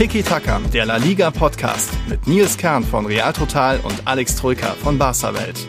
Tiki Taka, der La Liga Podcast mit Nils Kern von Real Total und Alex Troika von Barca Welt.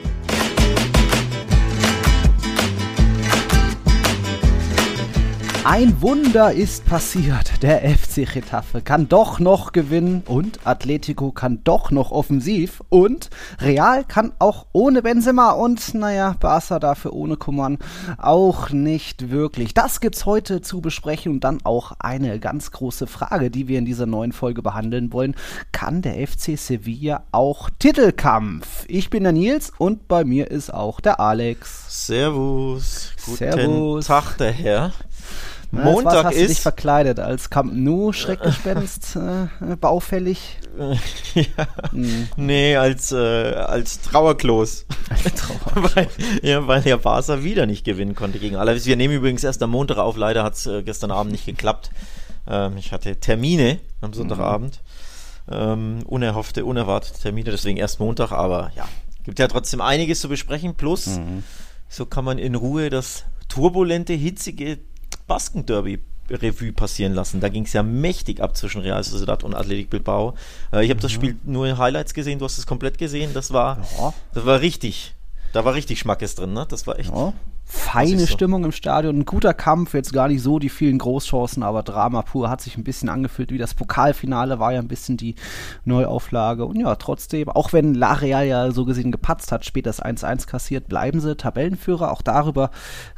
Ein Wunder ist passiert. Der FC Getafe kann doch noch gewinnen und Atletico kann doch noch offensiv und Real kann auch ohne Benzema und naja, Barca dafür ohne Kummern auch nicht wirklich. Das gibt's heute zu besprechen und dann auch eine ganz große Frage, die wir in dieser neuen Folge behandeln wollen. Kann der FC Sevilla auch Titelkampf? Ich bin der Nils und bei mir ist auch der Alex. Servus. Guten Servus. Tag, der Herr. Na, Montag was hast ist. du dich verkleidet als Camp Nou Schreckgespenst äh, baufällig. ja, Hm. nee, als, äh, als Trauerklos. Trauer. weil, ja, weil der Barca wieder nicht gewinnen konnte gegen Alaves. Wir nehmen übrigens erst am Montag auf. Leider hat es äh, gestern Abend nicht geklappt. Ähm, ich hatte Termine am Sonntagabend. Ähm, unerhoffte, unerwartete Termine, deswegen erst Montag. Aber ja, gibt ja trotzdem einiges zu besprechen. Plus, so kann man in Ruhe das turbulente, hitzige Basken-Derby Revue passieren lassen. Da ging es ja mächtig ab zwischen Real Sociedad und Athletic Bilbao. Äh, ich habe das Spiel nur in Highlights gesehen, du hast es komplett gesehen. Das war, Ja. das war richtig. Da war richtig Schmackes drin, ne? Das war echt. Ja. Feine so. Stimmung im Stadion, ein guter Kampf, jetzt gar nicht so die vielen Großchancen, aber Drama pur hat sich ein bisschen angefühlt wie das Pokalfinale, war ja ein bisschen die Neuauflage. Und ja, trotzdem, auch wenn La Real ja so gesehen gepatzt hat, später das 1-1 kassiert, bleiben sie Tabellenführer. Auch darüber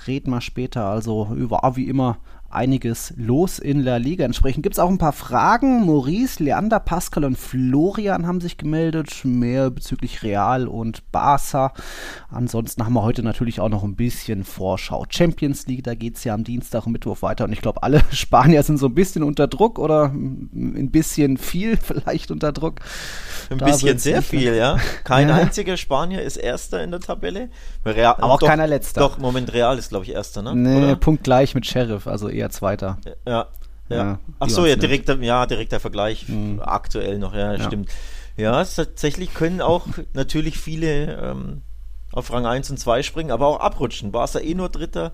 reden wir später. Also war wie immer einiges los in La Liga. Entsprechend gibt es auch ein paar Fragen. Maurice, Leander, Pascal und Florian haben sich gemeldet. Mehr bezüglich Real und Barca. Ansonsten haben wir heute natürlich auch noch ein bisschen Vorschau. Champions League, da geht es ja am Dienstag und Mittwoch weiter. Und ich glaube, alle Spanier sind so ein bisschen unter Druck oder ein bisschen viel vielleicht unter Druck. Ein Da bisschen sehr viel, ja. Kein Ja. einziger Spanier ist Erster in der Tabelle. Real, Aber auch doch, keiner Letzter. Doch, Moment, Real ist, glaube ich, Erster, ne? Nee? Punkt gleich mit Sheriff, also eher Zweiter. Ja. Ja. Ja, Ach so, ja, direkter, ja, direkter Vergleich. Mhm. Aktuell noch, ja, Ja. stimmt. Ja, tatsächlich können auch natürlich viele ähm, auf Rang 1 und 2 springen, aber auch abrutschen. Barca eh nur Dritter.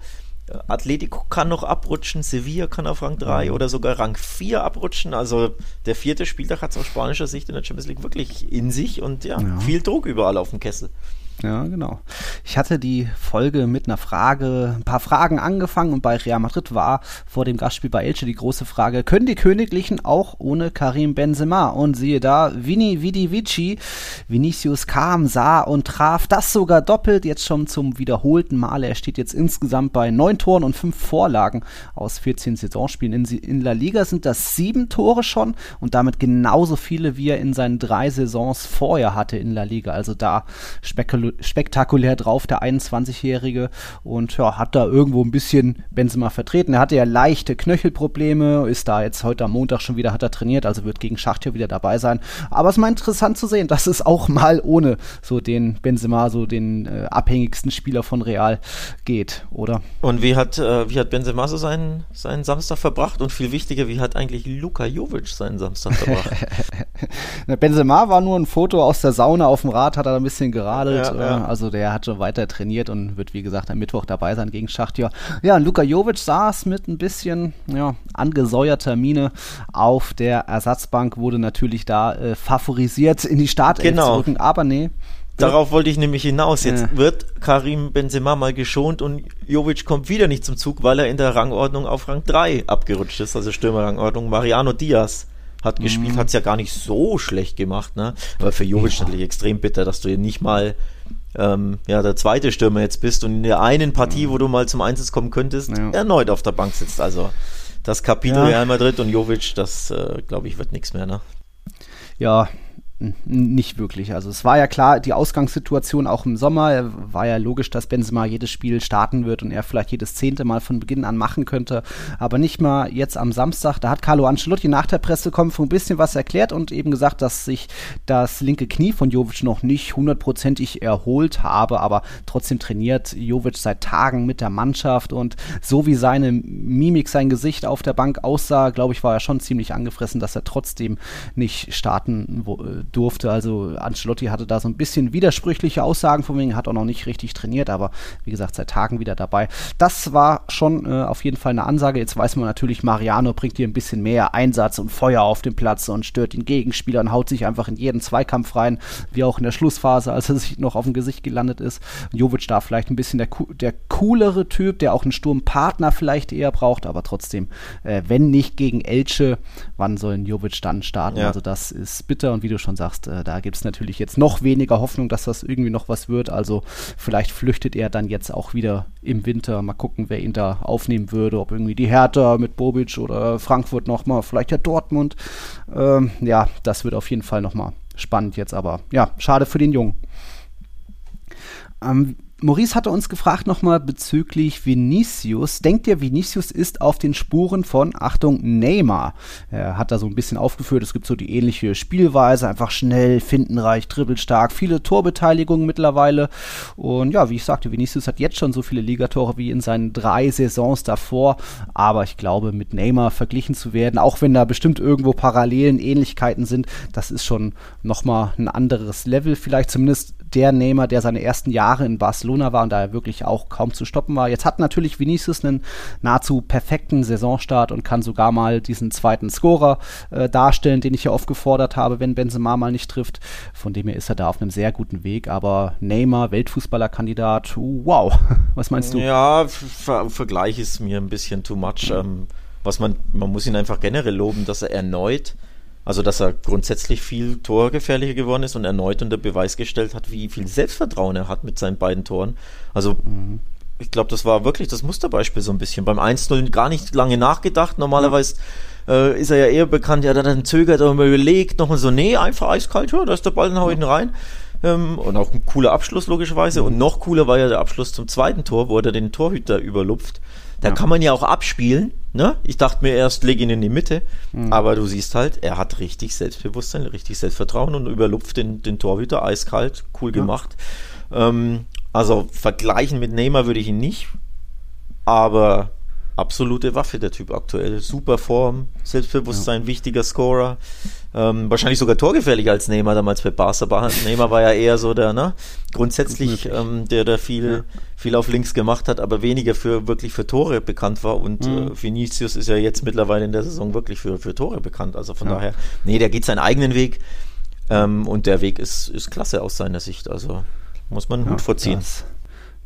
Äh, Atletico kann noch abrutschen, Sevilla kann auf Rang 3 Mhm. oder sogar Rang 4 abrutschen. Also der vierte Spieltag hat es aus spanischer Sicht in der Champions League wirklich in sich und ja, Ja. viel Druck überall auf dem Kessel. Ja, genau. Ich hatte die Folge mit einer Frage, ein paar Fragen angefangen und bei Real Madrid war vor dem Gastspiel bei Elche die große Frage, können die Königlichen auch ohne Karim Benzema? Und siehe da, Vini Vidi Vici, Vinicius kam, sah und traf das sogar doppelt, jetzt schon zum wiederholten Male. Er steht jetzt insgesamt bei neun Toren und fünf Vorlagen aus 14 Saisonspielen. In, in La Liga sind das sieben Tore schon und damit genauso viele, wie er in seinen drei Saisons vorher hatte in La Liga. Also da spekul spektakulär drauf, der 21-Jährige. Und ja, hat da irgendwo ein bisschen Benzema vertreten. Er hatte ja leichte Knöchelprobleme, ist da jetzt heute am Montag schon wieder, hat er trainiert, also wird gegen Schachtür wieder dabei sein. Aber es ist mal interessant zu sehen, dass es auch mal ohne so den Benzema, so den äh, abhängigsten Spieler von Real geht, oder? Und wie hat, äh, wie hat Benzema so seinen, seinen Samstag verbracht? Und viel wichtiger, wie hat eigentlich Luka Jovic seinen Samstag verbracht? Benzema war nur ein Foto aus der Sauna auf dem Rad, hat er ein bisschen geradelt. Ja, ja. Äh, also der hat schon weiter trainiert und wird, wie gesagt, am Mittwoch dabei sein gegen Schachtjör. Ja, Luka Jovic saß mit ein bisschen ja, angesäuerter Miene auf der Ersatzbank, wurde natürlich da äh, favorisiert in die Startelf Genau. zu rücken, aber nee. Darauf wollte ich nämlich hinaus. Jetzt Ja. wird Karim Benzema mal geschont und Jovic kommt wieder nicht zum Zug, weil er in der Rangordnung auf Rang 3 abgerutscht ist, also Stürmerrangordnung. Mariano Diaz hat gespielt, hat es ja gar nicht so schlecht gemacht, ne? Aber für Jovic natürlich extrem bitter, dass du nicht mal ähm, ja, der zweite Stürmer jetzt bist und in der einen Partie, wo du mal zum Einsatz kommen könntest, Ja. erneut auf der Bank sitzt. Also das Kapitel Ja. Real Madrid und Jovic, das äh, glaube ich wird nichts mehr, ne? Ja, nicht wirklich. Also es war ja klar, die Ausgangssituation auch im Sommer äh, war ja logisch, dass Benzema jedes Spiel starten wird und er vielleicht jedes zehnte Mal von Beginn an machen könnte, aber nicht mal jetzt am Samstag. Da hat Carlo Ancelotti nach der Pressekonferenz ein bisschen was erklärt und eben gesagt, dass sich das linke Knie von Jovic noch nicht hundertprozentig erholt habe, aber trotzdem trainiert Jovic seit Tagen mit der Mannschaft und so wie seine Mimik, sein Gesicht auf der Bank aussah, glaube ich, war er schon ziemlich angefressen, dass er trotzdem nicht starten wo, äh, durfte. Also Ancelotti hatte da so ein bisschen widersprüchliche Aussagen von wegen, hat auch noch nicht richtig trainiert, aber wie gesagt, seit Tagen wieder dabei. Das war schon äh, auf jeden Fall eine Ansage. Jetzt weiß man natürlich, Mariano bringt hier ein bisschen mehr Einsatz und Feuer auf den Platz und stört den Gegenspieler und haut sich einfach in jeden Zweikampf rein, wie auch in der Schlussphase, als er sich noch auf dem Gesicht gelandet ist. Jovic da vielleicht ein bisschen der, der coolere Typ, der auch einen Sturmpartner vielleicht eher braucht, aber trotzdem, äh, wenn nicht gegen Elche, wann soll Jovic dann starten? Ja. Also das ist bitter und wie du schon sagst, äh, da gibt es natürlich jetzt noch weniger Hoffnung, dass das irgendwie noch was wird. Also vielleicht flüchtet er dann jetzt auch wieder im Winter. Mal gucken, wer ihn da aufnehmen würde, ob irgendwie die Hertha mit Bobic oder Frankfurt nochmal, vielleicht ja Dortmund. Ähm, ja, das wird auf jeden Fall nochmal spannend jetzt, aber ja, schade für den Jungen. Ähm, Maurice hatte uns gefragt nochmal bezüglich Vinicius. Denkt ihr, Vinicius ist auf den Spuren von, Achtung, Neymar? Er hat da so ein bisschen aufgeführt, es gibt so die ähnliche Spielweise, einfach schnell, findenreich, dribbelstark, viele Torbeteiligungen mittlerweile. Und ja, wie ich sagte, Vinicius hat jetzt schon so viele Ligatore wie in seinen drei Saisons davor. Aber ich glaube, mit Neymar verglichen zu werden, auch wenn da bestimmt irgendwo Parallelen, Ähnlichkeiten sind, das ist schon nochmal ein anderes Level. Vielleicht zumindest der Neymar, der seine ersten Jahre in Barcelona war und da er wirklich auch kaum zu stoppen war. Jetzt hat natürlich Vinicius einen nahezu perfekten Saisonstart und kann sogar mal diesen zweiten Scorer äh, darstellen, den ich ja oft gefordert habe, wenn Benzema mal nicht trifft. Von dem her ist er da auf einem sehr guten Weg. Aber Neymar, Weltfußballerkandidat, wow. Was meinst du? Ja, Ver Vergleich ist mir ein bisschen too much. Ähm, was man, man muss ihn einfach generell loben, dass er erneut also, dass er grundsätzlich viel torgefährlicher geworden ist und erneut unter Beweis gestellt hat, wie viel Selbstvertrauen er hat mit seinen beiden Toren. Also, mhm. ich glaube, das war wirklich das Musterbeispiel so ein bisschen. Beim 1-0 gar nicht lange nachgedacht. Normalerweise äh, ist er ja eher bekannt, er hat dann zögert und überlegt, nochmal so, nee, einfach eiskalt, ja, da ist der Ball, dann hau ich ihn rein. Ähm, und auch ein cooler Abschluss, logischerweise. Mhm. Und noch cooler war ja der Abschluss zum zweiten Tor, wo er den Torhüter überlupft. Da ja. kann man ja auch abspielen. Ne? Ich dachte mir erst, leg ihn in die Mitte. Mhm. Aber du siehst halt, er hat richtig Selbstbewusstsein, richtig Selbstvertrauen und überlupft den, den Torhüter eiskalt. Cool ja. gemacht. Ähm, also vergleichen mit Neymar würde ich ihn nicht. Aber absolute Waffe, der Typ aktuell. Super Form, Selbstbewusstsein, ja. wichtiger Scorer. Ähm, wahrscheinlich sogar torgefährlicher als Neymar damals bei Barca. Neymar war ja eher so der, ne? Grundsätzlich, ähm, der da viel, ja. viel auf links gemacht hat, aber weniger für wirklich für Tore bekannt war. Und mhm. äh, Vinicius ist ja jetzt mittlerweile in der Saison wirklich für, für Tore bekannt. Also von ja. daher, nee, der geht seinen eigenen Weg. Ähm, und der Weg ist, ist klasse aus seiner Sicht. Also muss man Hut vorziehen. Das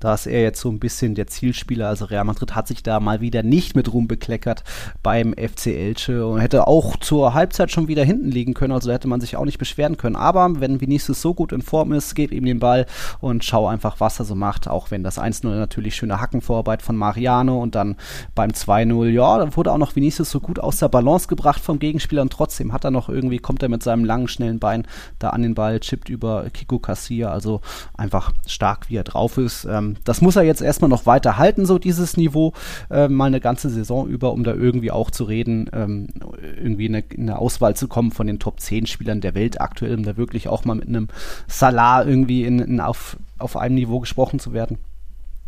da ist er jetzt so ein bisschen der Zielspieler. Also Real Madrid hat sich da mal wieder nicht mit Ruhm bekleckert beim FC Elche und hätte auch zur Halbzeit schon wieder hinten liegen können. Also da hätte man sich auch nicht beschweren können. Aber wenn Vinicius so gut in Form ist, gib ihm den Ball und schau einfach, was er so macht. Auch wenn das 1-0 natürlich schöne Hackenvorarbeit von Mariano und dann beim 2-0, ja, dann wurde auch noch Vinicius so gut aus der Balance gebracht vom Gegenspieler und trotzdem hat er noch irgendwie, kommt er mit seinem langen, schnellen Bein da an den Ball, chippt über Kiko Casilla. Also einfach stark, wie er drauf ist. Ähm, das muss er jetzt erstmal noch weiter halten, so dieses Niveau, äh, mal eine ganze Saison über, um da irgendwie auch zu reden, ähm, irgendwie in eine, in eine, Auswahl zu kommen von den Top 10 Spielern der Welt aktuell, um da wirklich auch mal mit einem Salah irgendwie in, in auf, auf einem Niveau gesprochen zu werden.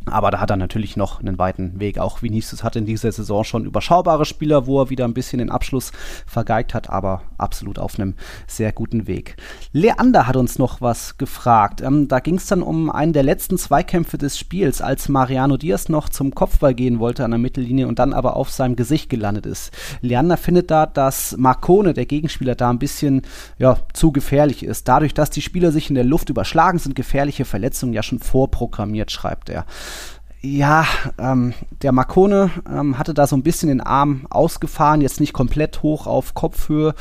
Aber da hat er natürlich noch einen weiten Weg. Auch Vinicius hat in dieser Saison schon überschaubare Spieler, wo er wieder ein bisschen den Abschluss vergeigt hat, aber absolut auf einem sehr guten Weg. Leander hat uns noch was gefragt. Ähm, da ging es dann um einen der letzten Zweikämpfe des Spiels, als Mariano Diaz noch zum Kopfball gehen wollte an der Mittellinie und dann aber auf seinem Gesicht gelandet ist. Leander findet da, dass Marcone, der Gegenspieler, da ein bisschen ja, zu gefährlich ist. Dadurch, dass die Spieler sich in der Luft überschlagen, sind gefährliche Verletzungen ja schon vorprogrammiert, schreibt er ja, ähm, der Marcone ähm, hatte da so ein bisschen den Arm ausgefahren, jetzt nicht komplett hoch auf Kopfhöhe.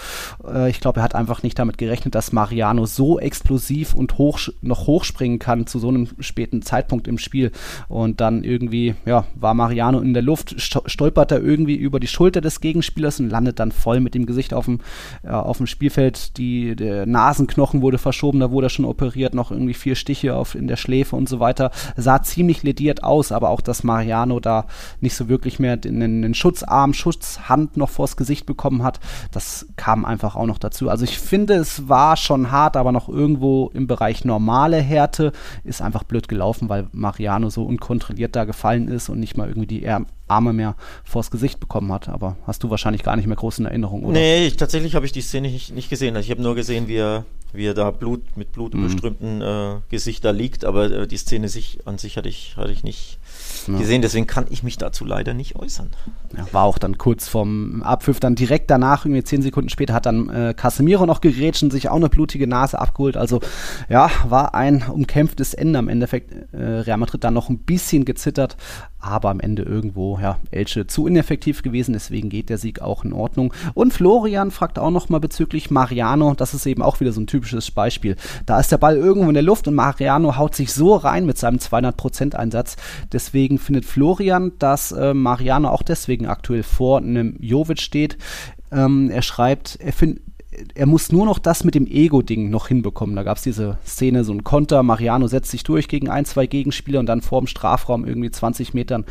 Äh, ich glaube, er hat einfach nicht damit gerechnet, dass Mariano so explosiv und hoch, noch hochspringen kann zu so einem späten Zeitpunkt im Spiel. Und dann irgendwie, ja, war Mariano in der Luft, stolpert er irgendwie über die Schulter des Gegenspielers und landet dann voll mit dem Gesicht auf dem, äh, auf dem Spielfeld. Die, der Nasenknochen wurde verschoben, da wurde er schon operiert, noch irgendwie vier Stiche auf, in der Schläfe und so weiter. Sah ziemlich lediert aus aber auch, dass Mariano da nicht so wirklich mehr den, den Schutzarm, Schutzhand noch vors Gesicht bekommen hat. Das kam einfach auch noch dazu. Also ich finde, es war schon hart, aber noch irgendwo im Bereich normale Härte ist einfach blöd gelaufen, weil Mariano so unkontrolliert da gefallen ist und nicht mal irgendwie die Arme mehr vors Gesicht bekommen hat. Aber hast du wahrscheinlich gar nicht mehr groß in Erinnerung, oder? Nee, ich, tatsächlich habe ich die Szene nicht, nicht gesehen. Also ich habe nur gesehen, wie er, wie er da Blut mit Blut Mhm. überströmten äh, Gesicht da liegt, aber äh, die Szene sich, an sich hatte ich, hatte ich nicht Ja. gesehen, deswegen kann ich mich dazu leider nicht äußern. Ja, war auch dann kurz vom Abpfiff, dann direkt danach, irgendwie zehn Sekunden später, hat dann äh, Casemiro noch gerätscht und sich auch eine blutige Nase abgeholt. Also ja, war ein umkämpftes Ende am Endeffekt. Äh, Real Madrid dann noch ein bisschen gezittert, aber am Ende irgendwo, ja, Elche zu ineffektiv gewesen, deswegen geht der Sieg auch in Ordnung. Und Florian fragt auch noch mal bezüglich Mariano, das ist eben auch wieder so ein typisches Beispiel. Da ist der Ball irgendwo in der Luft und Mariano haut sich so rein mit seinem 200% Einsatz. Deswegen findet Florian, dass äh, Mariano auch deswegen aktuell vor einem Jovic steht. Ähm, er schreibt, er findet er muss nur noch das mit dem Ego-Ding noch hinbekommen. Da gab es diese Szene, so ein Konter, Mariano setzt sich durch gegen ein, zwei Gegenspieler und dann vor dem Strafraum irgendwie 20 Metern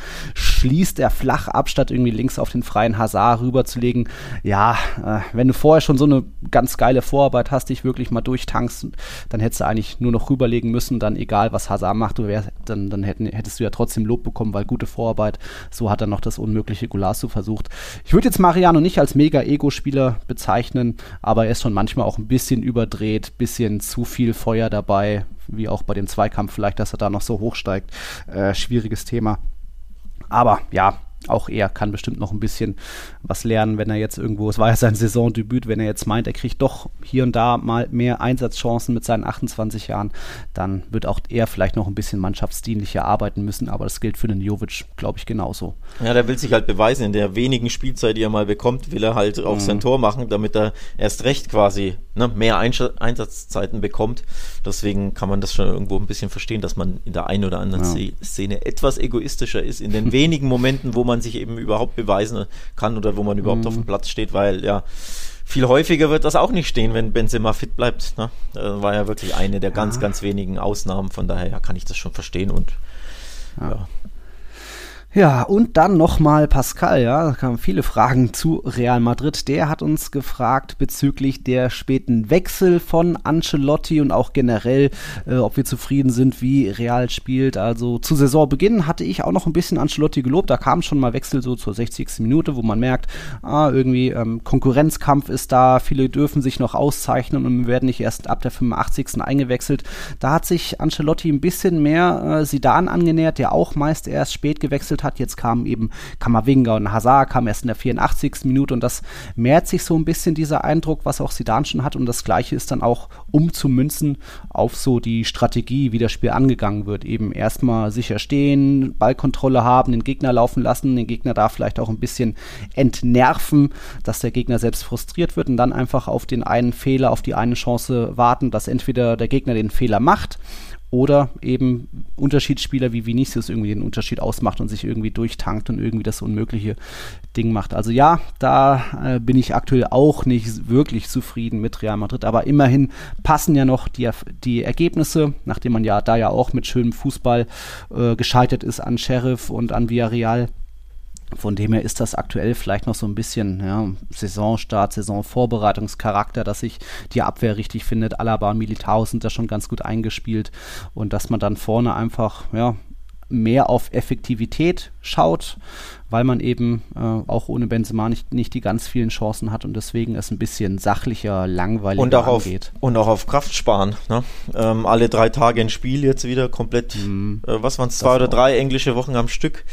schließt er flach ab, statt irgendwie links auf den freien Hazard rüberzulegen. Ja, äh, wenn du vorher schon so eine ganz geile Vorarbeit hast, dich wirklich mal durchtankst, dann hättest du eigentlich nur noch rüberlegen müssen, dann egal was Hazard macht, du wär, dann, dann hätten, hättest du ja trotzdem Lob bekommen, weil gute Vorarbeit, so hat er noch das unmögliche Golasso versucht. Ich würde jetzt Mariano nicht als Mega-Ego-Spieler bezeichnen, aber er ist schon manchmal auch ein bisschen überdreht, bisschen zu viel Feuer dabei, wie auch bei dem Zweikampf vielleicht, dass er da noch so hochsteigt. Äh, schwieriges Thema. Aber ja, auch er kann bestimmt noch ein bisschen was lernen, wenn er jetzt irgendwo, es war ja sein Saisondebüt, wenn er jetzt meint, er kriegt doch hier und da mal mehr Einsatzchancen mit seinen 28 Jahren, dann wird auch er vielleicht noch ein bisschen mannschaftsdienlicher arbeiten müssen, aber das gilt für den Jovic, glaube ich, genauso. Ja, der will sich halt beweisen. In der wenigen Spielzeit, die er mal bekommt, will er halt auch sein Tor machen, damit er erst recht quasi ne, mehr Einsatzzeiten bekommt. Deswegen kann man das schon irgendwo ein bisschen verstehen, dass man in der einen oder anderen Ja. Szene etwas egoistischer ist, in den wenigen Momenten, wo man sich eben überhaupt beweisen kann oder wo man überhaupt auf dem Platz steht, weil ja viel häufiger wird das auch nicht stehen, wenn Benzema fit bleibt. Ne? Das war ja wirklich eine der ganz, ganz wenigen Ausnahmen. Von daher ja, kann ich das schon verstehen und ja. Ja, und dann nochmal Pascal, ja, da kamen viele Fragen zu Real Madrid. Der hat uns gefragt bezüglich der späten Wechsel von Ancelotti und auch generell, äh, ob wir zufrieden sind, wie Real spielt. Also zu Saisonbeginn hatte ich auch noch ein bisschen Ancelotti gelobt. Da kam schon mal Wechsel so zur 60. Minute, wo man merkt, ah, irgendwie ähm, Konkurrenzkampf ist da, viele dürfen sich noch auszeichnen und werden nicht erst ab der 85. eingewechselt. Da hat sich Ancelotti ein bisschen mehr äh, Sidan angenähert, der auch meist erst spät gewechselt hat. Jetzt kamen eben Kamavinga und Hazard, kam erst in der 84. Minute und das mehrt sich so ein bisschen dieser Eindruck, was auch Sidan schon hat und das gleiche ist dann auch umzumünzen auf so die Strategie, wie das Spiel angegangen wird. Eben erstmal sicher stehen, Ballkontrolle haben, den Gegner laufen lassen, den Gegner da vielleicht auch ein bisschen entnerven, dass der Gegner selbst frustriert wird und dann einfach auf den einen Fehler, auf die eine Chance warten, dass entweder der Gegner den Fehler macht oder eben Unterschiedsspieler wie Vinicius irgendwie den Unterschied ausmacht und sich irgendwie durchtankt und irgendwie das unmögliche Ding macht. Also ja, da äh, bin ich aktuell auch nicht wirklich zufrieden mit Real Madrid, aber immerhin passen ja noch die, die Ergebnisse, nachdem man ja da ja auch mit schönem Fußball äh, gescheitert ist an Sheriff und an Villarreal. Von dem her ist das aktuell vielleicht noch so ein bisschen ja, Saisonstart, Saisonvorbereitungscharakter, dass sich die Abwehr richtig findet. Alaba und Militao sind da schon ganz gut eingespielt und dass man dann vorne einfach ja, mehr auf Effektivität schaut, weil man eben äh, auch ohne Benzema nicht, nicht die ganz vielen Chancen hat und deswegen es ein bisschen sachlicher, langweiliger und auch auf, angeht. und auch auf Kraft sparen. Ne? Ähm, alle drei Tage ein Spiel jetzt wieder komplett, Mhm. äh, was waren es, zwei oder drei englische Wochen am Stück.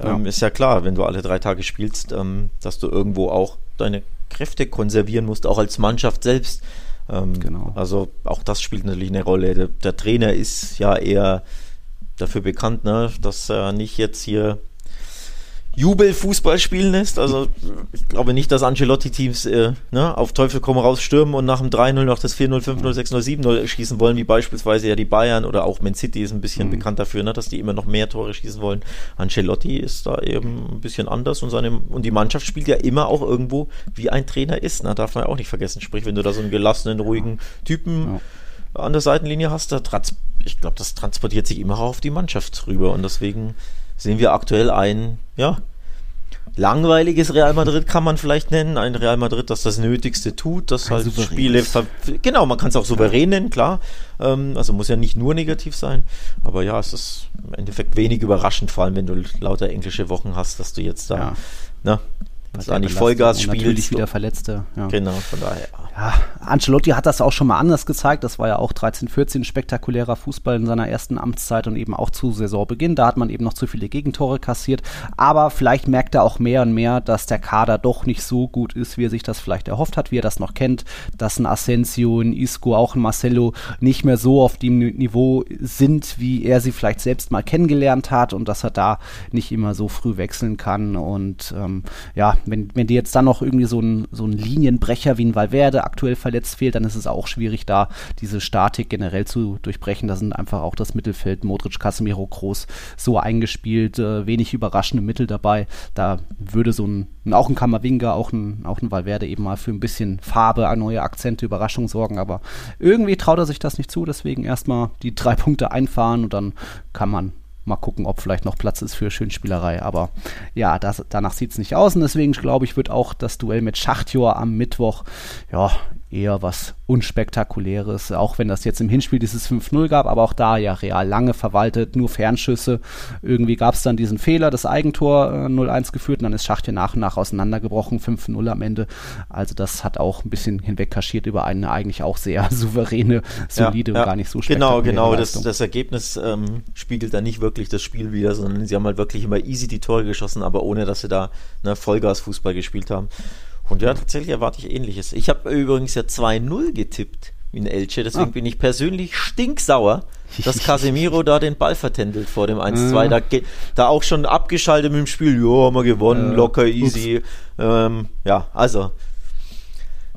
Ähm, Ja. Ist ja klar, wenn du alle drei Tage spielst, ähm, dass du irgendwo auch deine Kräfte konservieren musst, auch als Mannschaft selbst. Ähm, Genau. Also auch das spielt natürlich eine Rolle. Der, der Trainer ist ja eher dafür bekannt, ne, dass er nicht jetzt hier Jubelfußball spielen lässt. Also ich glaube nicht, dass Ancelotti-Teams äh, ne, auf Teufel komm raus stürmen und nach dem 3-0 noch das 4-0, 5-0, 6-0, 7-0 schießen wollen, wie beispielsweise ja die Bayern oder auch Man City ist ein bisschen bekannt dafür, ne, dass die immer noch mehr Tore schießen wollen. Ancelotti ist da eben ein bisschen anders und seine und die Mannschaft spielt ja immer auch irgendwo wie ein Trainer ist. Ne, darf man ja auch nicht vergessen. Sprich, wenn du da so einen gelassenen, ruhigen Typen an der Seitenlinie hast, da trans ich glaube, das transportiert sich immer auch auf die Mannschaft rüber und deswegen sehen wir aktuell ein, ja, langweiliges Real Madrid kann man vielleicht nennen. Ein Real Madrid, das das Nötigste tut, das halt. Spiele. Genau, man kann es auch souverän nennen, klar. Ähm, also muss ja nicht nur negativ sein. Aber ja, es ist im Endeffekt wenig überraschend, vor allem wenn du lauter englische Wochen hast, dass du jetzt da, ja. ne, was eigentlich Vollgas spielt. Natürlich wieder Verletzte. Ja. Genau, von daher. Ja, Ancelotti hat das auch schon mal anders gezeigt. Das war ja auch 13, 14 spektakulärer Fußball in seiner ersten Amtszeit und eben auch zu Saisonbeginn. Da hat man eben noch zu viele Gegentore kassiert. Aber vielleicht merkt er auch mehr und mehr, dass der Kader doch nicht so gut ist, wie er sich das vielleicht erhofft hat, wie er das noch kennt. Dass ein Asensio, ein Isco, auch ein Marcelo nicht mehr so auf dem Niveau sind, wie er sie vielleicht selbst mal kennengelernt hat und dass er da nicht immer so früh wechseln kann. Und ähm, ja, wenn, wenn dir jetzt dann noch irgendwie so ein, so ein Linienbrecher wie ein Valverde aktuell verletzt fehlt, dann ist es auch schwierig, da diese Statik generell zu durchbrechen. Da sind einfach auch das Mittelfeld Modric, Casemiro, Groß so eingespielt, äh, wenig überraschende Mittel dabei. Da würde so ein, auch ein Kammerwinger, auch ein, auch ein Valverde eben mal für ein bisschen Farbe, neue Akzente, Überraschung sorgen. Aber irgendwie traut er sich das nicht zu, deswegen erstmal die drei Punkte einfahren und dann kann man Mal gucken, ob vielleicht noch Platz ist für Schönspielerei. Aber ja, das, danach sieht es nicht aus. Und deswegen glaube ich, wird auch das Duell mit Schachtjor am Mittwoch ja, eher was Unspektakuläres, auch wenn das jetzt im Hinspiel dieses 5-0 gab, aber auch da ja Real lange verwaltet, nur Fernschüsse. Irgendwie gab es dann diesen Fehler, das Eigentor äh, 0-1 geführt und dann ist Schacht hier nach und nach auseinandergebrochen, 5-0 am Ende. Also das hat auch ein bisschen hinweg kaschiert über eine eigentlich auch sehr souveräne, solide ja, ja. und gar nicht so Genau, genau, das, das, Ergebnis ähm, spiegelt da nicht wirklich das Spiel wieder, sondern sie haben halt wirklich immer easy die Tore geschossen, aber ohne, dass sie da ne, Vollgas-Fußball gespielt haben. Und ja, tatsächlich erwarte ich ähnliches. Ich habe übrigens ja 2-0 getippt in Elche, deswegen ah. bin ich persönlich stinksauer, dass Casemiro da den Ball vertändelt vor dem 1-2. Da, da auch schon abgeschaltet mit dem Spiel, ja, haben wir gewonnen, äh, locker, easy. Ähm, ja, also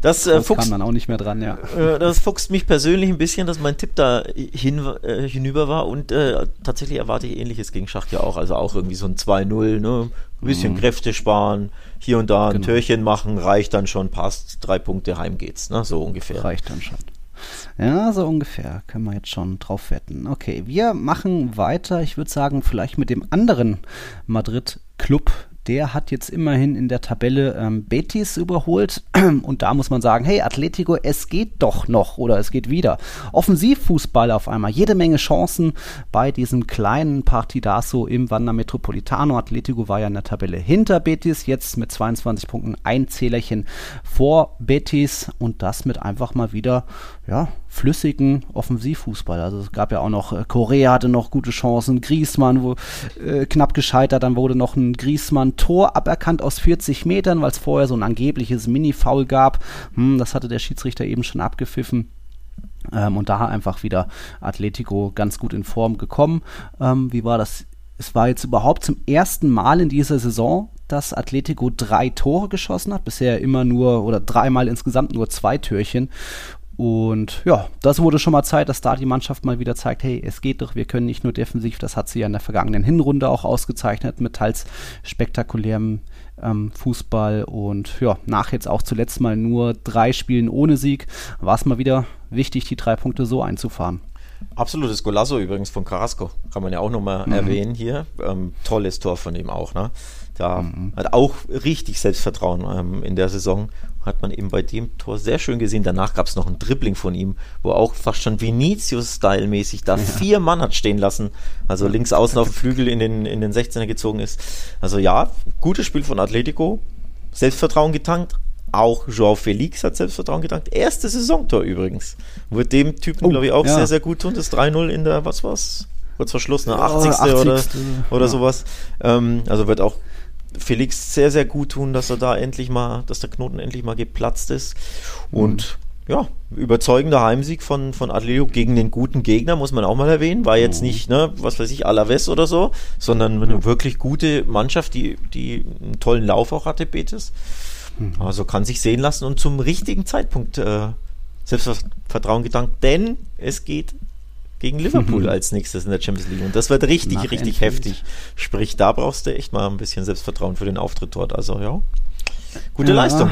das, äh, das fuchst, kam dann auch nicht mehr dran, ja. Äh, das fuchst mich persönlich ein bisschen, dass mein Tipp da hin, äh, hinüber war und äh, tatsächlich erwarte ich ähnliches gegen Schacht ja auch. Also auch irgendwie so ein 2-0, ne? Ein bisschen mhm. Kräfte sparen, hier und da ein genau. Türchen machen, reicht dann schon, passt, drei Punkte, heim geht's, ne? So ungefähr. Reicht dann schon. Ja, so ungefähr. Können wir jetzt schon drauf wetten. Okay, wir machen weiter. Ich würde sagen, vielleicht mit dem anderen Madrid-Club, der hat jetzt immerhin in der Tabelle ähm, Betis überholt. Und da muss man sagen, hey, Atletico, es geht doch noch oder es geht wieder. Offensivfußball auf einmal, jede Menge Chancen bei diesem kleinen Partidaso im Wanda Metropolitano. Atletico war ja in der Tabelle hinter Betis, jetzt mit 22 Punkten ein Zählerchen vor Betis und das mit einfach mal wieder, ja, flüssigen Offensivfußball. Also es gab ja auch noch, äh, Korea hatte noch gute Chancen, Griesmann wo, äh, knapp gescheitert, dann wurde noch ein Griesmann-Tor aberkannt aus 40 Metern, weil es vorher so ein angebliches Mini-Foul gab. Hm, das hatte der Schiedsrichter eben schon abgepfiffen. Ähm, und da einfach wieder Atletico ganz gut in Form gekommen. Ähm, wie war das? Es war jetzt überhaupt zum ersten Mal in dieser Saison, dass Atletico drei Tore geschossen hat. Bisher immer nur oder dreimal insgesamt nur zwei Türchen. Und ja, das wurde schon mal Zeit, dass da die Mannschaft mal wieder zeigt, hey, es geht doch, wir können nicht nur defensiv, das hat sie ja in der vergangenen Hinrunde auch ausgezeichnet mit teils spektakulärem ähm, Fußball und ja, nach jetzt auch zuletzt mal nur drei Spielen ohne Sieg, war es mal wieder wichtig, die drei Punkte so einzufahren. Absolutes Golasso übrigens von Carrasco, kann man ja auch nochmal mhm. erwähnen hier. Ähm, tolles Tor von ihm auch, ne? Da mhm. hat auch richtig Selbstvertrauen ähm, in der Saison hat man eben bei dem Tor sehr schön gesehen. Danach gab es noch ein Dribbling von ihm, wo auch fast schon Vinicius-Style-mäßig da ja. vier Mann hat stehen lassen. Also links außen auf dem Flügel in den, in den 16er gezogen ist. Also ja, gutes Spiel von Atletico. Selbstvertrauen getankt. Auch Joao Felix hat Selbstvertrauen getankt. Erste Saisontor übrigens. Wird dem Typen, oh, glaube ich, auch ja. sehr, sehr gut tun. Das 3-0 in der, was war's? Kurz vor Schluss, ne? 80. 80. oder, oder ja. sowas. Ähm, also wird auch Felix sehr, sehr gut tun, dass er da endlich mal, dass der Knoten endlich mal geplatzt ist. Und mhm. ja, überzeugender Heimsieg von, von Atletico gegen den guten Gegner, muss man auch mal erwähnen. War jetzt mhm. nicht, ne, was weiß ich, Alaves oder so, sondern eine wirklich gute Mannschaft, die, die einen tollen Lauf auch hatte, Betis. Mhm. Also kann sich sehen lassen und zum richtigen Zeitpunkt äh, Selbstvertrauen gedankt, denn es geht gegen Liverpool mhm. als nächstes in der Champions League. Und das wird richtig, Nach richtig heftig. Sprich, da brauchst du echt mal ein bisschen Selbstvertrauen für den Auftritt dort. Also ja, gute ja, Leistung.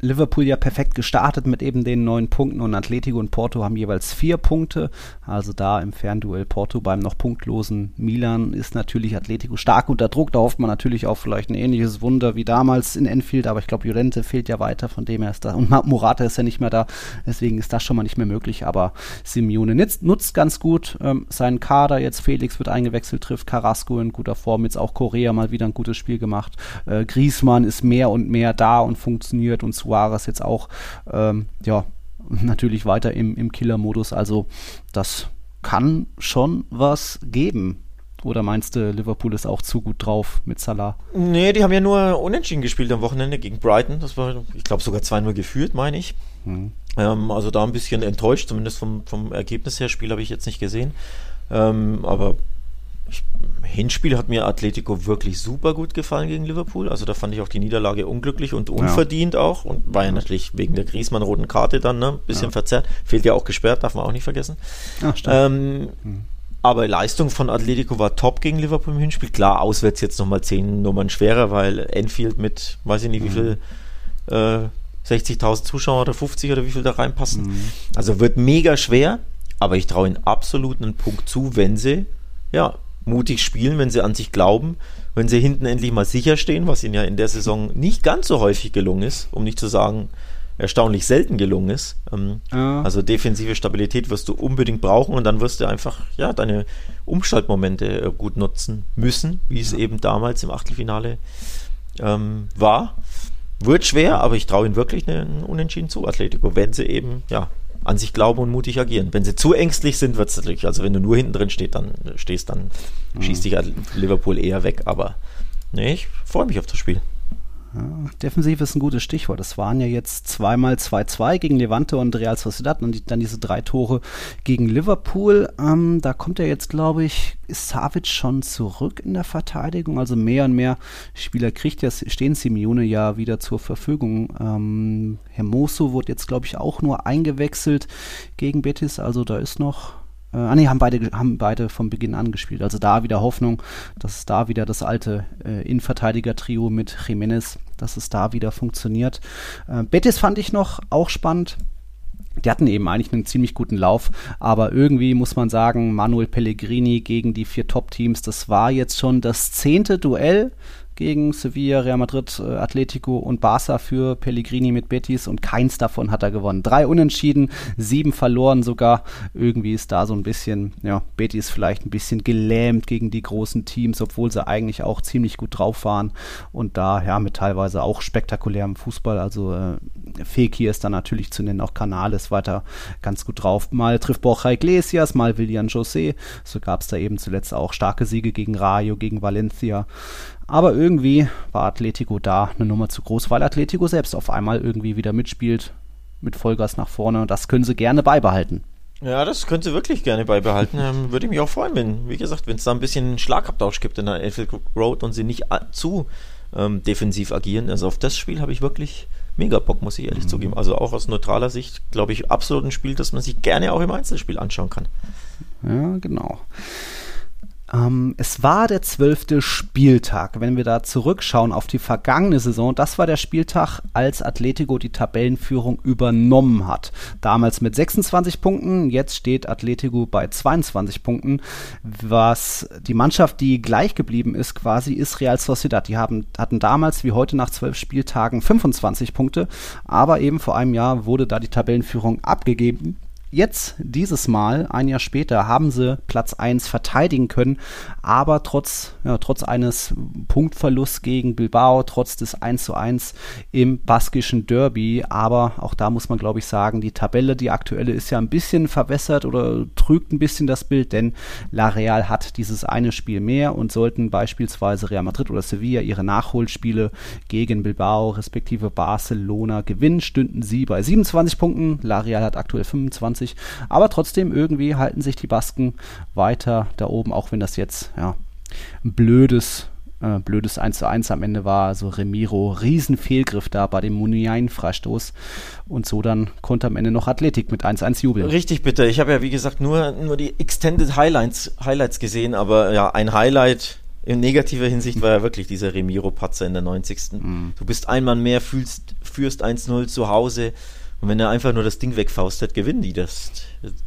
Liverpool ja perfekt gestartet mit eben den neun Punkten und Atletico und Porto haben jeweils vier Punkte. Also da im Fernduell Porto beim noch punktlosen Milan ist natürlich Atletico stark unter Druck. Da hofft man natürlich auf vielleicht ein ähnliches Wunder wie damals in Enfield, aber ich glaube, Llorente fehlt ja weiter, von dem her ist da. Und Morata ist ja nicht mehr da, deswegen ist das schon mal nicht mehr möglich. Aber Simeone nutzt, ganz gut ähm, seinen Kader. Jetzt Felix wird eingewechselt, trifft Carrasco in guter Form. Jetzt auch Korea mal wieder ein gutes Spiel gemacht. Äh, Griezmann ist mehr und mehr da und funktioniert und Suarez jetzt auch, ähm, ja, natürlich weiter im, im Killer-Modus. Also das kann schon was geben. Oder meinst du, Liverpool ist auch zu gut drauf mit Salah? Nee, die haben ja nur unentschieden gespielt am Wochenende gegen Brighton. Das war, ich glaube, sogar 2-0 geführt, meine ich. Hm. Ähm, also da ein bisschen enttäuscht, zumindest vom, vom Ergebnis her. Spiel habe ich jetzt nicht gesehen. Ähm, aber Hinspiel hat mir Atletico wirklich super gut gefallen gegen Liverpool. Also da fand ich auch die Niederlage unglücklich und unverdient ja. auch. Und war ja natürlich wegen der Griesmann-roten Karte dann ein ne, bisschen ja. verzerrt. Fehlt ja auch gesperrt, darf man auch nicht vergessen. Ach, ähm, hm. Aber Leistung von Atletico war top gegen Liverpool im Hinspiel. Klar, auswärts jetzt nochmal zehn Nummern schwerer, weil Enfield mit, weiß ich nicht, wie viel, äh, 60.000 Zuschauer oder 50 oder wie viel da reinpassen. Mhm. Also wird mega schwer, aber ich traue ihnen absolut einen Punkt zu, wenn sie ja, mutig spielen, wenn sie an sich glauben, wenn sie hinten endlich mal sicher stehen, was ihnen ja in der Saison nicht ganz so häufig gelungen ist, um nicht zu sagen, erstaunlich selten gelungen ist. Ähm, ja. Also defensive Stabilität wirst du unbedingt brauchen und dann wirst du einfach ja deine Umschaltmomente äh, gut nutzen müssen, wie es ja. eben damals im Achtelfinale ähm, war. Wird schwer, aber ich traue ihnen wirklich einen Unentschieden zu, Atletico, wenn sie eben ja an sich glauben und mutig agieren. Wenn sie zu ängstlich sind, wird es natürlich, also wenn du nur hinten drin steht, dann, stehst, dann mhm. schießt dich Liverpool eher weg. Aber nee, ich freue mich auf das Spiel. Defensiv ist ein gutes Stichwort. Es waren ja jetzt zweimal 2-2 gegen Levante und Real Sociedad und dann diese drei Tore gegen Liverpool. Ähm, da kommt ja jetzt, glaube ich, ist Savic schon zurück in der Verteidigung. Also mehr und mehr Spieler kriegt ja, stehen Simeone ja wieder zur Verfügung. Ähm, Hermoso wurde jetzt, glaube ich, auch nur eingewechselt gegen Betis. Also da ist noch äh, ah nee, haben beide, haben beide von Beginn an gespielt. Also da wieder Hoffnung, dass da wieder das alte äh, Innenverteidiger-Trio mit Jiménez, dass es da wieder funktioniert. Äh, Betis fand ich noch auch spannend. Die hatten eben eigentlich einen ziemlich guten Lauf, aber irgendwie muss man sagen, Manuel Pellegrini gegen die vier Top-Teams, das war jetzt schon das zehnte Duell gegen Sevilla, Real Madrid, äh, Atletico und Barca für Pellegrini mit Betis und keins davon hat er gewonnen. Drei Unentschieden, sieben verloren sogar. Irgendwie ist da so ein bisschen, ja, Betis vielleicht ein bisschen gelähmt gegen die großen Teams, obwohl sie eigentlich auch ziemlich gut drauf waren und da, ja, mit teilweise auch spektakulärem Fußball. Also äh, Fekir ist da natürlich zu nennen, auch Canales weiter ganz gut drauf. Mal trifft Borja Iglesias, mal William José. So gab es da eben zuletzt auch starke Siege gegen Rayo, gegen Valencia. Aber irgendwie war Atletico da eine Nummer zu groß, weil Atletico selbst auf einmal irgendwie wieder mitspielt mit Vollgas nach vorne. Das können sie gerne beibehalten. Ja, das könnte sie wirklich gerne beibehalten. Ähm, würde ich mich auch freuen, wenn, wie gesagt, wenn es da ein bisschen Schlagabtausch gibt in der Enfield Road und sie nicht zu ähm, defensiv agieren. Also auf das Spiel habe ich wirklich mega Bock, muss ich ehrlich mhm. zugeben. Also auch aus neutraler Sicht, glaube ich, absolut ein Spiel, das man sich gerne auch im Einzelspiel anschauen kann. Ja, genau. Ähm, es war der zwölfte Spieltag. Wenn wir da zurückschauen auf die vergangene Saison, das war der Spieltag, als Atletico die Tabellenführung übernommen hat. Damals mit 26 Punkten, jetzt steht Atletico bei 22 Punkten. Was die Mannschaft, die gleich geblieben ist, quasi ist Real Sociedad. Die haben, hatten damals wie heute nach zwölf Spieltagen 25 Punkte, aber eben vor einem Jahr wurde da die Tabellenführung abgegeben Jetzt, dieses Mal, ein Jahr später, haben sie Platz 1 verteidigen können, aber trotz, ja, trotz eines Punktverlusts gegen Bilbao, trotz des 1 zu 1 im baskischen Derby, aber auch da muss man, glaube ich, sagen, die Tabelle, die aktuelle, ist ja ein bisschen verwässert oder trügt ein bisschen das Bild, denn La Real hat dieses eine Spiel mehr und sollten beispielsweise Real Madrid oder Sevilla ihre Nachholspiele gegen Bilbao respektive Barcelona gewinnen, stünden sie bei 27 Punkten, La Real hat aktuell 25 20. Aber trotzdem irgendwie halten sich die Basken weiter da oben, auch wenn das jetzt ja, ein blödes äh, blödes 1 zu 1 am Ende war. Also Remiro, Riesenfehlgriff da bei dem Muniain-Freistoß. Und so dann konnte am Ende noch Athletik mit 1-1 jubeln. Richtig bitte. Ich habe ja, wie gesagt, nur, nur die Extended Highlights, Highlights gesehen, aber ja, ein Highlight in negativer Hinsicht war ja wirklich dieser Remiro-Patzer in der 90. Mhm. Du bist ein Mann mehr, fühlst, führst 1-0 zu Hause und wenn er einfach nur das Ding wegfaustet, gewinnen die das.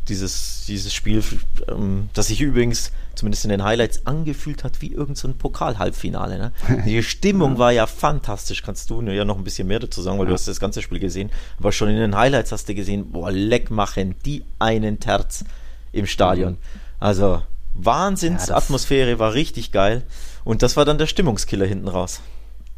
Dieses, dieses Spiel, ähm, das sich übrigens zumindest in den Highlights angefühlt hat wie irgendein so Pokal-Halbfinale. Ne? Die Stimmung war ja fantastisch. Kannst du ja noch ein bisschen mehr dazu sagen, weil ja. du hast das ganze Spiel gesehen. Aber schon in den Highlights hast du gesehen, boah, leck machen die einen Terz im Stadion. Mhm. Also Wahnsinnsatmosphäre ja, war richtig geil. Und das war dann der Stimmungskiller hinten raus.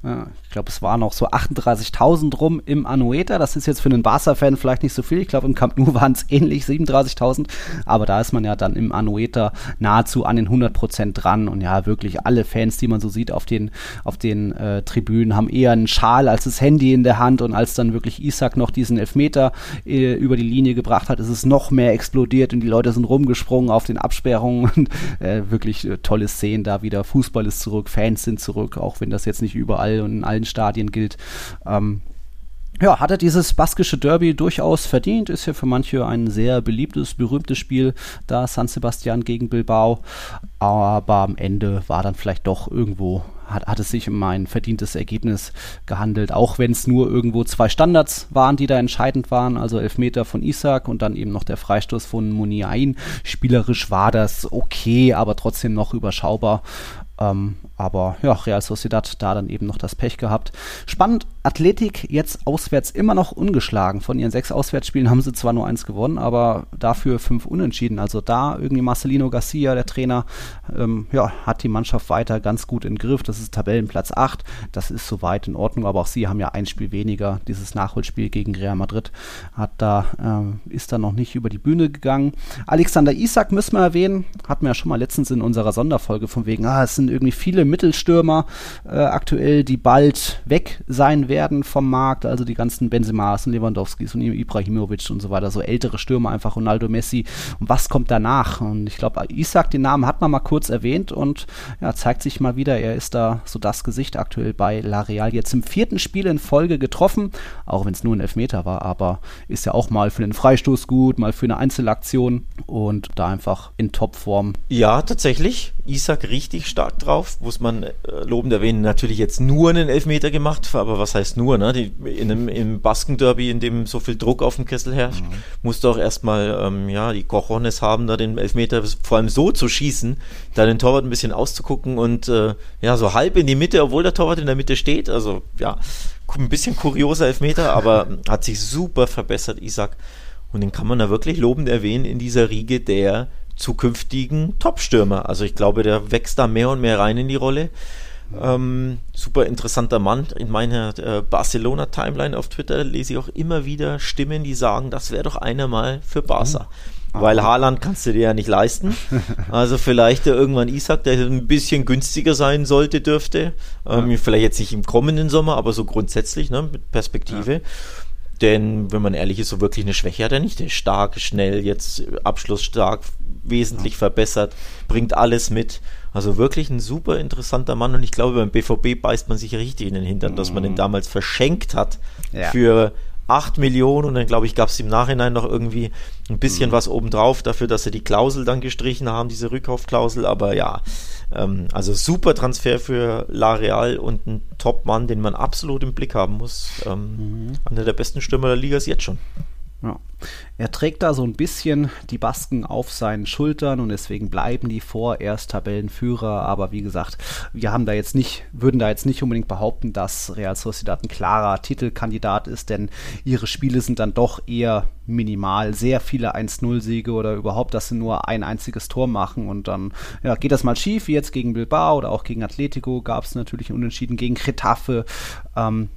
Ich glaube, es waren noch so 38.000 rum im Anueta. Das ist jetzt für einen Barca-Fan vielleicht nicht so viel. Ich glaube, im Camp Nou waren es ähnlich 37.000. Aber da ist man ja dann im Anueta nahezu an den 100 Prozent dran. Und ja, wirklich alle Fans, die man so sieht auf den, auf den äh, Tribünen, haben eher einen Schal als das Handy in der Hand. Und als dann wirklich Isaac noch diesen Elfmeter äh, über die Linie gebracht hat, ist es noch mehr explodiert und die Leute sind rumgesprungen auf den Absperrungen. Und, äh, wirklich äh, tolle Szenen da wieder. Fußball ist zurück, Fans sind zurück, auch wenn das jetzt nicht überall überall und in allen Stadien gilt. Ähm, ja, hat er dieses baskische Derby durchaus verdient. Ist ja für manche ein sehr beliebtes, berühmtes Spiel, da San Sebastian gegen Bilbao. Aber am Ende war dann vielleicht doch irgendwo, hat, hat es sich um ein verdientes Ergebnis gehandelt. Auch wenn es nur irgendwo zwei Standards waren, die da entscheidend waren. Also Elfmeter von Isaac und dann eben noch der Freistoß von Muniain. Spielerisch war das okay, aber trotzdem noch überschaubar. Ähm, aber ja, Real Sociedad da dann eben noch das Pech gehabt. Spannend, Athletik jetzt auswärts immer noch ungeschlagen. Von ihren sechs Auswärtsspielen haben sie zwar nur eins gewonnen, aber dafür fünf Unentschieden. Also da irgendwie Marcelino Garcia, der Trainer, ähm, ja, hat die Mannschaft weiter ganz gut in Griff. Das ist Tabellenplatz 8. Das ist soweit in Ordnung, aber auch sie haben ja ein Spiel weniger. Dieses Nachholspiel gegen Real Madrid hat da, ähm, ist da noch nicht über die Bühne gegangen. Alexander Isak müssen wir erwähnen. Hatten wir ja schon mal letztens in unserer Sonderfolge von wegen, ah, es sind irgendwie viele Mittelstürmer äh, aktuell, die bald weg sein werden vom Markt. Also die ganzen Benzemas und Lewandowskis und Ibrahimovic und so weiter. So ältere Stürmer, einfach Ronaldo Messi. Und was kommt danach? Und ich glaube, Isak, den Namen hat man mal kurz erwähnt und ja, zeigt sich mal wieder, er ist da so das Gesicht aktuell bei La Real. Jetzt im vierten Spiel in Folge getroffen, auch wenn es nur ein Elfmeter war, aber ist ja auch mal für einen Freistoß gut, mal für eine Einzelaktion und da einfach in Topform. Ja, tatsächlich. Isak richtig stark drauf, muss man äh, lobend erwähnen, natürlich jetzt nur einen Elfmeter gemacht, aber was heißt nur, ne? Die, in einem, Im Baskenderby, in dem so viel Druck auf dem Kessel herrscht, mhm. musst du auch erstmal ähm, ja, die Cojones haben, da den Elfmeter vor allem so zu schießen, da den Torwart ein bisschen auszugucken und äh, ja, so halb in die Mitte, obwohl der Torwart in der Mitte steht, also ja, ein bisschen kurioser Elfmeter, aber hat sich super verbessert, Isaac. Und den kann man da wirklich lobend erwähnen in dieser Riege der zukünftigen Top-Stürmer. Also ich glaube, der wächst da mehr und mehr rein in die Rolle. Ähm, super interessanter Mann. In meiner äh, Barcelona-Timeline auf Twitter lese ich auch immer wieder Stimmen, die sagen, das wäre doch einer mal für Barca. Mhm. Weil Haaland kannst du dir ja nicht leisten. Also vielleicht irgendwann Isaac, der ein bisschen günstiger sein sollte, dürfte. Ähm, ja. Vielleicht jetzt nicht im kommenden Sommer, aber so grundsätzlich, ne, mit Perspektive. Ja. Denn, wenn man ehrlich ist, so wirklich eine Schwäche hat er nicht. Der ist stark, schnell, jetzt abschlussstark, wesentlich verbessert, bringt alles mit. Also wirklich ein super interessanter Mann und ich glaube, beim BVB beißt man sich richtig in den Hintern, dass man den mhm. damals verschenkt hat ja. für 8 Millionen und dann glaube ich, gab es im Nachhinein noch irgendwie ein bisschen mhm. was obendrauf dafür, dass sie die Klausel dann gestrichen haben, diese Rückkaufklausel. Aber ja, ähm, also super Transfer für La Real und ein Top-Mann, den man absolut im Blick haben muss. Ähm, mhm. Einer der besten Stürmer der Liga ist jetzt schon. Ja. Er trägt da so ein bisschen die Basken auf seinen Schultern und deswegen bleiben die vorerst Tabellenführer. Aber wie gesagt, wir haben da jetzt nicht, würden da jetzt nicht unbedingt behaupten, dass Real Sociedad ein klarer Titelkandidat ist, denn ihre Spiele sind dann doch eher minimal. Sehr viele 1-0-Siege oder überhaupt, dass sie nur ein einziges Tor machen und dann ja, geht das mal schief, wie jetzt gegen Bilbao oder auch gegen Atletico gab es natürlich Unentschieden gegen Getafe. Ähm,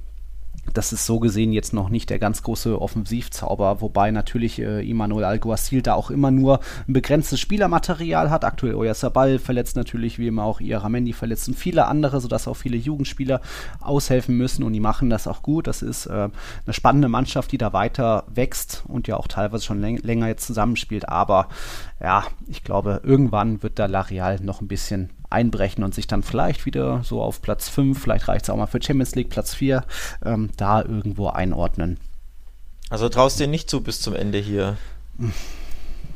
das ist so gesehen jetzt noch nicht der ganz große Offensivzauber, wobei natürlich äh, Immanuel Alguacil da auch immer nur ein begrenztes Spielermaterial hat. Aktuell Oyarzabal verletzt natürlich, wie immer auch Iaramendi verletzt und viele andere, sodass auch viele Jugendspieler aushelfen müssen und die machen das auch gut. Das ist äh, eine spannende Mannschaft, die da weiter wächst und ja auch teilweise schon läng länger jetzt zusammenspielt. Aber ja, ich glaube, irgendwann wird da L'Areal noch ein bisschen einbrechen und sich dann vielleicht wieder so auf Platz 5, vielleicht reicht es auch mal für Champions League Platz 4, ähm, da irgendwo einordnen. Also traust du dir nicht zu bis zum Ende hier?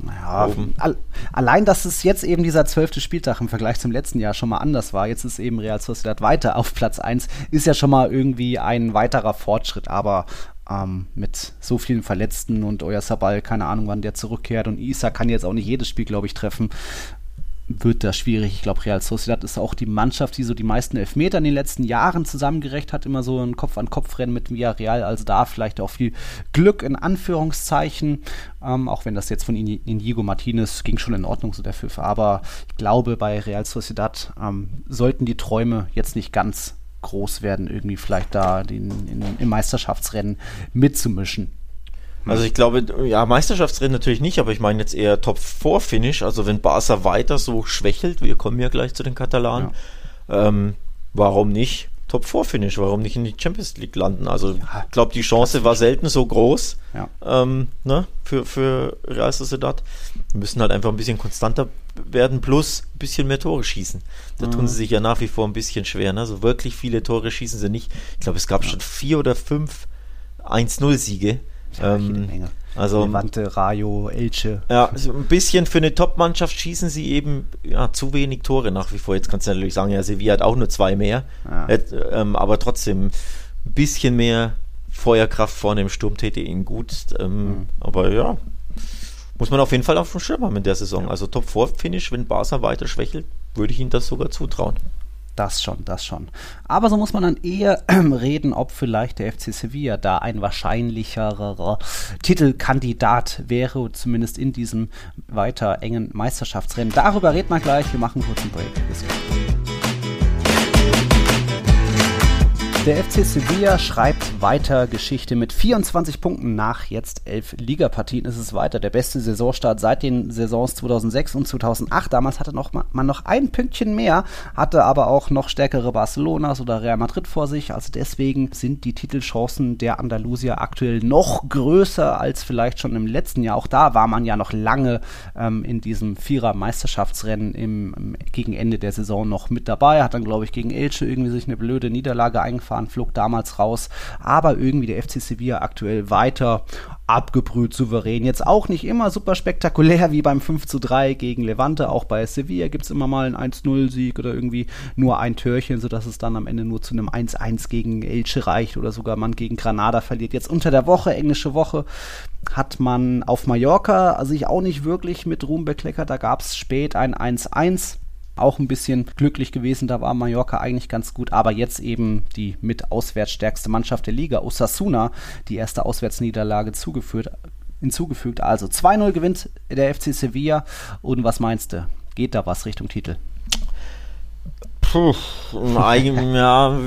Naja, al allein, dass es jetzt eben dieser zwölfte Spieltag im Vergleich zum letzten Jahr schon mal anders war, jetzt ist eben Real Sociedad weiter auf Platz 1, ist ja schon mal irgendwie ein weiterer Fortschritt, aber ähm, mit so vielen Verletzten und euer Sabal, keine Ahnung, wann der zurückkehrt. Und Isa kann jetzt auch nicht jedes Spiel, glaube ich, treffen wird das schwierig. Ich glaube, Real Sociedad ist auch die Mannschaft, die so die meisten Elfmeter in den letzten Jahren zusammengerecht hat. Immer so ein Kopf-an-Kopf-Rennen mit Villarreal. Also da vielleicht auch viel Glück in Anführungszeichen. Ähm, auch wenn das jetzt von Inigo Martinez ging schon in Ordnung, so der Pfiff. Aber ich glaube, bei Real Sociedad ähm, sollten die Träume jetzt nicht ganz groß werden, irgendwie vielleicht da den, in, im Meisterschaftsrennen mitzumischen. Also ich glaube, ja, Meisterschaftsrennen natürlich nicht, aber ich meine jetzt eher Top-4-Finish. Also wenn Barca weiter so schwächelt, wir kommen ja gleich zu den Katalanen, ja. ähm, warum nicht Top-4-Finish? Warum nicht in die Champions League landen? Also ja, ich glaube, die Chance war selten so groß ja. ähm, ne, für, für Real Sociedad. Wir müssen halt einfach ein bisschen konstanter werden, plus ein bisschen mehr Tore schießen. Da mhm. tun sie sich ja nach wie vor ein bisschen schwer. Ne? So wirklich viele Tore schießen sie nicht. Ich glaube, es gab schon vier oder fünf 1-0-Siege ja, ähm, Menge. Also, Levante, Rayo, Elche. Ja, so ein bisschen für eine Top-Mannschaft schießen sie eben ja, zu wenig Tore nach wie vor. Jetzt kannst du natürlich sagen, ja, Sevilla hat auch nur zwei mehr. Ja. ähm, aber trotzdem ein bisschen mehr Feuerkraft vorne im Sturm täte ihnen gut. Ähm, mhm. Aber ja, muss man auf jeden Fall auf dem Schirm haben in der Saison. Ja. Also Top-4-Finish, wenn Barca weiter schwächelt, würde ich ihnen das sogar zutrauen. Das schon, das schon. Aber so muss man dann eher reden, ob vielleicht der FC Sevilla da ein wahrscheinlicherer Titelkandidat wäre, zumindest in diesem weiter engen Meisterschaftsrennen. Darüber redet man gleich. Wir machen kurz einen Break. Bis gleich. Sevilla schreibt weiter Geschichte mit 24 Punkten nach jetzt elf Ligapartien. Ist es weiter der beste Saisonstart seit den Saisons 2006 und 2008. Damals hatte noch, man noch ein Pünktchen mehr, hatte aber auch noch stärkere Barcelonas oder Real Madrid vor sich. Also deswegen sind die Titelchancen der Andalusier aktuell noch größer als vielleicht schon im letzten Jahr. Auch da war man ja noch lange ähm, in diesem Vierer-Meisterschaftsrennen im, im, gegen Ende der Saison noch mit dabei. Hat dann, glaube ich, gegen Elche irgendwie sich eine blöde Niederlage eingefangen gefahren, flog damals raus, aber irgendwie der FC Sevilla aktuell weiter abgebrüht souverän. Jetzt auch nicht immer super spektakulär wie beim 5 zu 3 gegen Levante. Auch bei Sevilla gibt es immer mal einen 1-0-Sieg oder irgendwie nur ein Türchen, sodass es dann am Ende nur zu einem 1-1 gegen Elche reicht oder sogar man gegen Granada verliert. Jetzt unter der Woche, englische Woche, hat man auf Mallorca sich auch nicht wirklich mit Ruhm bekleckert. Da gab es spät ein 1-1 auch ein bisschen glücklich gewesen. Da war Mallorca eigentlich ganz gut, aber jetzt eben die mit auswärts stärkste Mannschaft der Liga, Osasuna, die erste Auswärtsniederlage zugeführt, hinzugefügt. Also 2-0 gewinnt der FC Sevilla. Und was meinst du? Geht da was Richtung Titel? Puh, ja,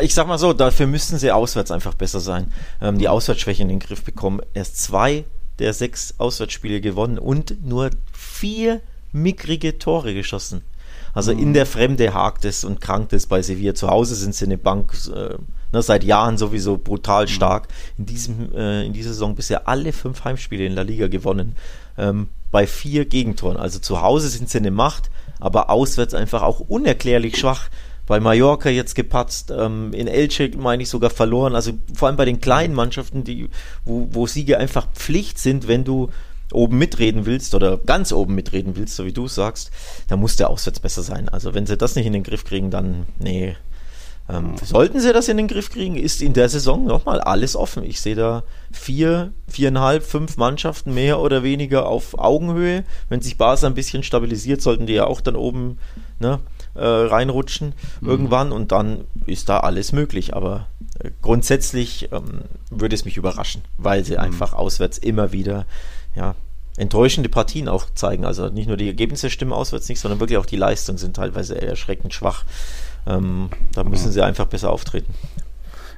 ich sag mal so, dafür müssten sie auswärts einfach besser sein. Ähm, die Auswärtsschwäche in den Griff bekommen. Erst zwei der sechs Auswärtsspiele gewonnen und nur vier mickrige Tore geschossen. Also mhm. in der Fremde hakt es und krankt es bei Sevilla. Zu Hause sind sie eine Bank äh, ne, seit Jahren sowieso brutal mhm. stark. In, diesem, äh, in dieser Saison bisher alle fünf Heimspiele in der Liga gewonnen. Ähm, bei vier Gegentoren. Also zu Hause sind sie eine Macht, aber auswärts einfach auch unerklärlich schwach. Bei Mallorca jetzt gepatzt, ähm, in Elche meine ich sogar verloren. Also vor allem bei den kleinen Mannschaften, die, wo, wo Siege einfach Pflicht sind, wenn du oben mitreden willst oder ganz oben mitreden willst, so wie du sagst, dann muss der Auswärts besser sein. Also wenn sie das nicht in den Griff kriegen, dann nee. Ähm, sollten sie das in den Griff kriegen, ist in der Saison nochmal alles offen. Ich sehe da vier, viereinhalb, fünf Mannschaften mehr oder weniger auf Augenhöhe. Wenn sich Basel ein bisschen stabilisiert, sollten die ja auch dann oben ne, äh, reinrutschen mhm. irgendwann und dann ist da alles möglich. Aber äh, grundsätzlich ähm, würde es mich überraschen, weil sie mhm. einfach auswärts immer wieder ja, enttäuschende Partien auch zeigen. Also nicht nur die Ergebnisse stimmen auswärts nicht, sondern wirklich auch die Leistungen sind teilweise erschreckend schwach. Ähm, da müssen sie einfach besser auftreten.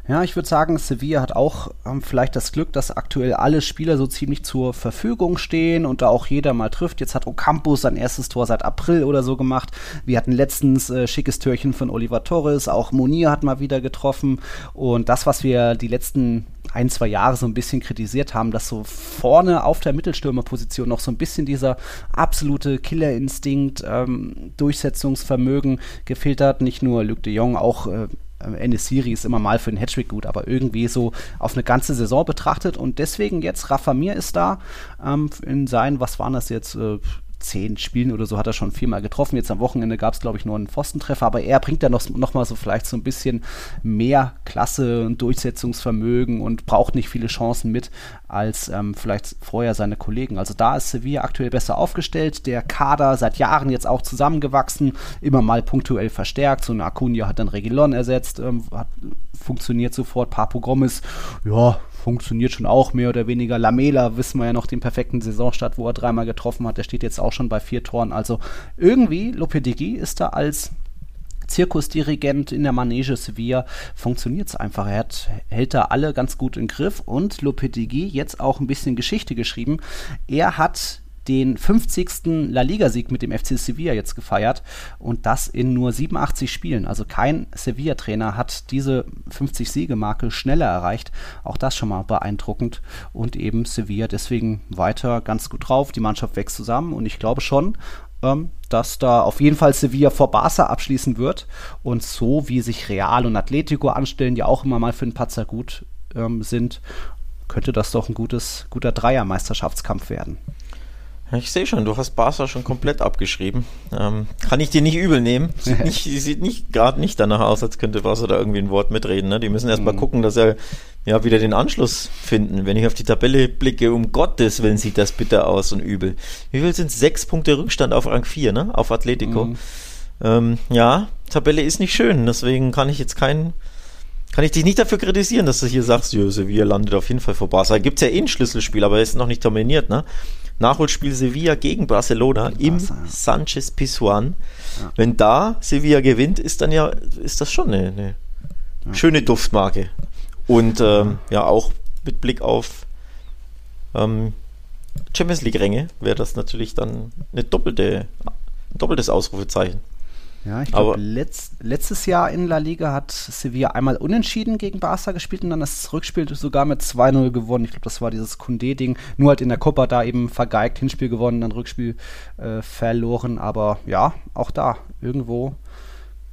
Ja, ich würde sagen, Sevilla hat auch ähm, vielleicht das Glück, dass aktuell alle Spieler so ziemlich zur Verfügung stehen und da auch jeder mal trifft. Jetzt hat Ocampos sein erstes Tor seit April oder so gemacht. Wir hatten letztens äh, schickes Türchen von Oliver Torres, auch Monir hat mal wieder getroffen. Und das, was wir die letzten ein, zwei Jahre so ein bisschen kritisiert haben, dass so vorne auf der Mittelstürmerposition noch so ein bisschen dieser absolute Killerinstinkt, ähm, Durchsetzungsvermögen gefehlt hat. Nicht nur Luc de Jong, auch äh, Enesiri ist immer mal für den Hattrick gut, aber irgendwie so auf eine ganze Saison betrachtet und deswegen jetzt Rafa Mir ist da ähm, in seinen, was waren das jetzt, äh, zehn Spielen oder so hat er schon viermal getroffen. Jetzt am Wochenende gab es, glaube ich, nur einen Pfostentreffer, aber er bringt da noch, noch mal so vielleicht so ein bisschen mehr Klasse und Durchsetzungsvermögen und braucht nicht viele Chancen mit als ähm, vielleicht vorher seine Kollegen. Also da ist Sevilla aktuell besser aufgestellt. Der Kader seit Jahren jetzt auch zusammengewachsen, immer mal punktuell verstärkt. So ein Acuna hat dann Regilon ersetzt, ähm, hat funktioniert sofort. Papo Gomez, ja, funktioniert schon auch mehr oder weniger. Lamela wissen wir ja noch den perfekten Saisonstart, wo er dreimal getroffen hat. Der steht jetzt auch schon bei vier Toren. Also irgendwie, Lopetegui ist da als Zirkusdirigent in der Manege Sevilla funktioniert es einfach. Er hat, hält da alle ganz gut im Griff und Lopetegui jetzt auch ein bisschen Geschichte geschrieben. Er hat den 50. La Liga-Sieg mit dem FC Sevilla jetzt gefeiert und das in nur 87 Spielen. Also kein Sevilla-Trainer hat diese 50-Siege-Marke schneller erreicht. Auch das schon mal beeindruckend. Und eben Sevilla deswegen weiter ganz gut drauf. Die Mannschaft wächst zusammen und ich glaube schon, ähm, dass da auf jeden Fall Sevilla vor Barca abschließen wird. Und so wie sich Real und Atletico anstellen, die auch immer mal für den Patzer gut ähm, sind, könnte das doch ein gutes, guter Dreier-Meisterschaftskampf werden. Ich sehe schon, du hast Barca schon komplett abgeschrieben. Ähm, kann ich dir nicht übel nehmen. Sieht nicht, sieht nicht gerade nicht danach aus, als könnte Barca da irgendwie ein Wort mitreden. Ne? Die müssen erst mal mhm. gucken, dass er ja wieder den Anschluss finden. Wenn ich auf die Tabelle blicke, um Gottes Willen sieht das bitter aus und übel. Wie viel sind Sechs Punkte Rückstand auf Rang 4, ne? Auf Atletico. Mhm. Ähm, ja, Tabelle ist nicht schön, deswegen kann ich jetzt keinen kann ich dich nicht dafür kritisieren, dass du hier sagst, ja, Sevilla landet auf jeden Fall vor Barca. Gibt es ja eh ein Schlüsselspiel, aber er ist noch nicht dominiert, ne? Nachholspiel Sevilla gegen Barcelona im Barca, ja. Sanchez Pizjuan. Ja. Wenn da Sevilla gewinnt, ist dann ja, ist das schon eine, eine ja. schöne Duftmarke. Und ähm, ja, auch mit Blick auf ähm, Champions League-Ränge wäre das natürlich dann eine doppelte, ein doppeltes Ausrufezeichen. Ja, ich glaube, letzt, letztes Jahr in La Liga hat Sevilla einmal unentschieden gegen Barca gespielt und dann das Rückspiel sogar mit 2-0 gewonnen. Ich glaube, das war dieses Kunde-Ding. Nur halt in der Copa da eben vergeigt, Hinspiel gewonnen, dann Rückspiel äh, verloren. Aber ja, auch da irgendwo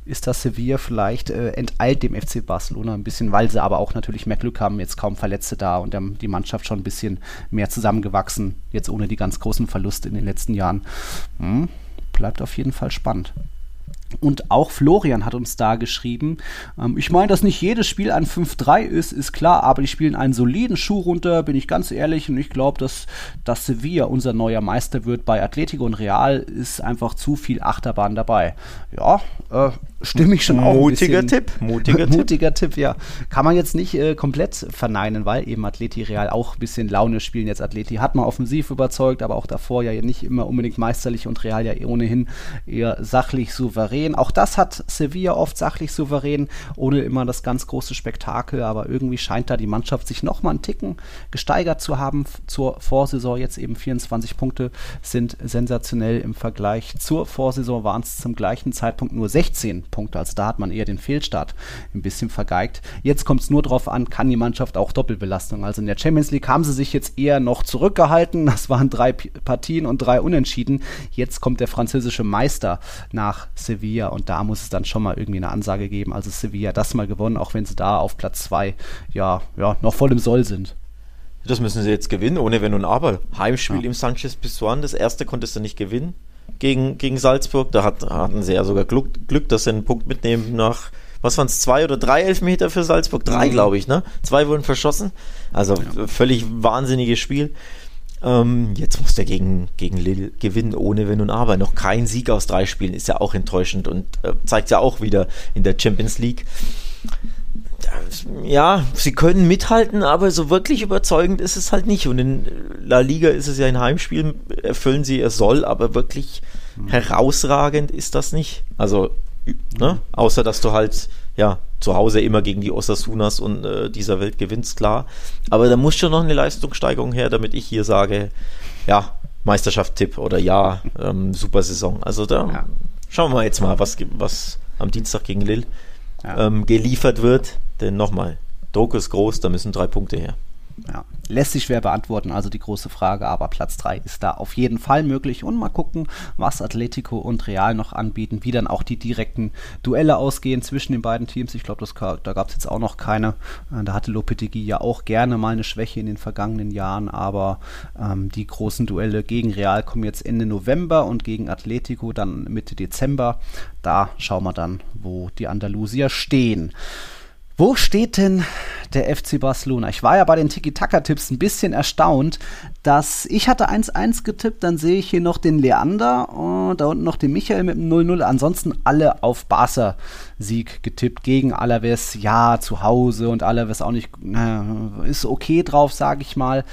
ist das Sevilla vielleicht äh, enteilt dem FC Barcelona ein bisschen, weil sie aber auch natürlich mehr Glück haben, jetzt kaum Verletzte da und ähm, die Mannschaft schon ein bisschen mehr zusammengewachsen, jetzt ohne die ganz großen Verluste in den letzten Jahren. Hm, bleibt auf jeden Fall spannend. Und auch Florian hat uns da geschrieben, ähm, ich meine, dass nicht jedes Spiel ein 5-3 ist, ist klar, aber die spielen einen soliden Schuh runter, bin ich ganz ehrlich. Und ich glaube, dass, dass Sevilla unser neuer Meister wird. Bei Atletico und Real ist einfach zu viel Achterbahn dabei. Ja, äh, stimme ich schon auch. Mutiger Tipp. Mutiger, Mutiger Tipp. Tipp, ja. Kann man jetzt nicht äh, komplett verneinen, weil eben Atleti Real auch ein bisschen Laune spielen. Jetzt Atleti hat mal offensiv überzeugt, aber auch davor ja nicht immer unbedingt meisterlich und Real ja ohnehin eher sachlich souverän. Auch das hat Sevilla oft sachlich souverän, ohne immer das ganz große Spektakel, aber irgendwie scheint da die Mannschaft sich nochmal einen Ticken gesteigert zu haben zur Vorsaison. Jetzt eben 24 Punkte sind sensationell im Vergleich zur Vorsaison waren es zum gleichen Zeitpunkt nur 16 Punkte. Also da hat man eher den Fehlstart ein bisschen vergeigt. Jetzt kommt es nur darauf an, kann die Mannschaft auch Doppelbelastung. Also in der Champions League haben sie sich jetzt eher noch zurückgehalten. Das waren drei Partien und drei Unentschieden. Jetzt kommt der französische Meister nach Sevilla und da muss es dann schon mal irgendwie eine Ansage geben. Also Sevilla das mal gewonnen, auch wenn sie da auf Platz zwei ja, ja noch voll im Soll sind. Das müssen sie jetzt gewinnen, ohne Wenn und Aber. Heimspiel ja. im Sanchez Pizjuan, das erste konntest du nicht gewinnen gegen, gegen Salzburg. Da hat, hatten sie ja sogar Glück, Glück, dass sie einen Punkt mitnehmen nach, was waren es, zwei oder drei Elfmeter für Salzburg? Drei, mhm. glaube ich, ne? Zwei wurden verschossen. Also ja. völlig wahnsinniges Spiel. Ähm, jetzt muss der gegen, gegen Lille gewinnen, ohne Wenn und Aber. Noch kein Sieg aus drei Spielen ist ja auch enttäuschend und äh, zeigt ja auch wieder in der Champions League ja, sie können mithalten, aber so wirklich überzeugend ist es halt nicht. Und in La Liga ist es ja ein Heimspiel, erfüllen sie ihr soll, aber wirklich mhm. herausragend ist das nicht. Also, ne? außer dass du halt, ja, zu Hause immer gegen die Osasunas und äh, dieser Welt gewinnst, klar. Aber da muss schon noch eine Leistungssteigerung her, damit ich hier sage, ja, Meisterschaft-Tipp oder ja, ähm, super Saison. Also da ja. schauen wir jetzt mal, was, was am Dienstag gegen Lille ja. ähm, geliefert wird. Denn nochmal, Druck ist groß, da müssen drei Punkte her. ja, lässt sich schwer beantworten, also die große Frage, aber Platz 3 ist da auf jeden Fall möglich und mal gucken, was Atletico und Real noch anbieten, wie dann auch die direkten Duelle ausgehen zwischen den beiden Teams. Ich glaube, da gab es jetzt auch noch keine. Äh, da hatte Lopetegui ja auch gerne mal eine Schwäche in den vergangenen Jahren, aber ähm, die großen Duelle gegen Real kommen jetzt Ende November und gegen Atletico dann Mitte Dezember. Da schauen wir dann, wo die Andalusier stehen. Wo steht denn der FC Barcelona? Ich war ja bei den Tiki-Taka-Tipps ein bisschen erstaunt, dass ich hatte 1-1 getippt, dann sehe ich hier noch den Leander und da unten noch den Michael mit dem 0-0. Ansonsten alle auf Barca-Sieg getippt gegen Alaves. Ja, zu Hause und Alaves auch nicht, äh, ist okay drauf, sage ich mal.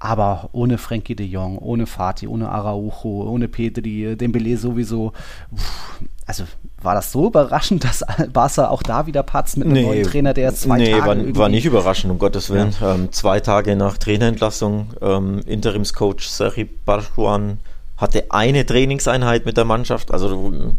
Aber ohne Frankie de Jong, ohne Fatih, ohne Araujo, ohne Pedri, Dembele sowieso. Also war das so überraschend, dass Barca auch da wieder patzt mit einem nee, neuen Trainer, der jetzt zwei nee, Tage war, war nicht überraschend, um Gottes Willen. Ja. Ähm, zwei Tage nach Trainerentlassung, ähm, Interimscoach Sari Barjuan hatte eine Trainingseinheit mit der Mannschaft, also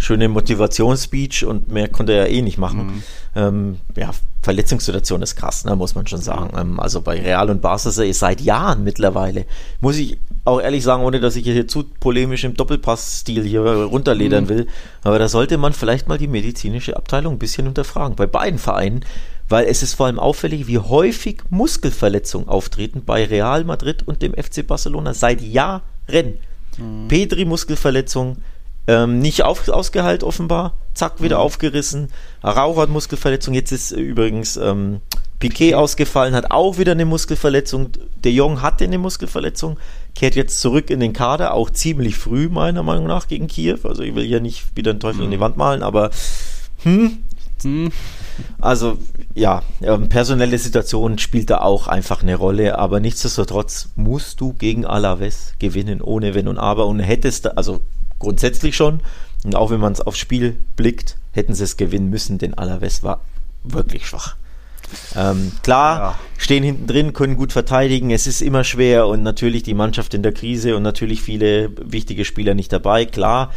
schöne Motivationsspeech und mehr konnte er eh nicht machen. Mhm. Ähm, ja, Verletzungssituation ist krass, ne, muss man schon sagen. Ähm, also bei Real und Barca seit Jahren mittlerweile. Muss ich auch ehrlich sagen, ohne dass ich hier zu polemisch im Doppelpass-Stil hier runterledern mhm. will. Aber da sollte man vielleicht mal die medizinische Abteilung ein bisschen unterfragen. Bei beiden Vereinen. Weil es ist vor allem auffällig, wie häufig Muskelverletzungen auftreten bei Real Madrid und dem FC Barcelona seit Jahren. Mhm. Pedri Muskelverletzung, ähm, nicht auf, ausgeheilt offenbar, zack, wieder mhm. aufgerissen. Araujo hat Muskelverletzung, jetzt ist übrigens ähm, Piquet ausgefallen, hat auch wieder eine Muskelverletzung. De Jong hatte eine Muskelverletzung, kehrt jetzt zurück in den Kader, auch ziemlich früh meiner Meinung nach gegen Kiew. Also ich will hier nicht wieder einen Teufel mhm. in die mhm. Wand malen, aber hm, hm. Also ja, ähm, personelle Situation spielt da auch einfach eine Rolle, aber nichtsdestotrotz musst du gegen Alaves gewinnen, ohne Wenn und Aber und hättest, also grundsätzlich schon. Und auch wenn man es aufs Spiel blickt, hätten sie es gewinnen müssen, denn Alaves war wirklich schwach. Ähm, klar, ja. stehen hinten drin, können gut verteidigen, es ist immer schwer und natürlich die Mannschaft in der Krise und natürlich viele wichtige Spieler nicht dabei, klar.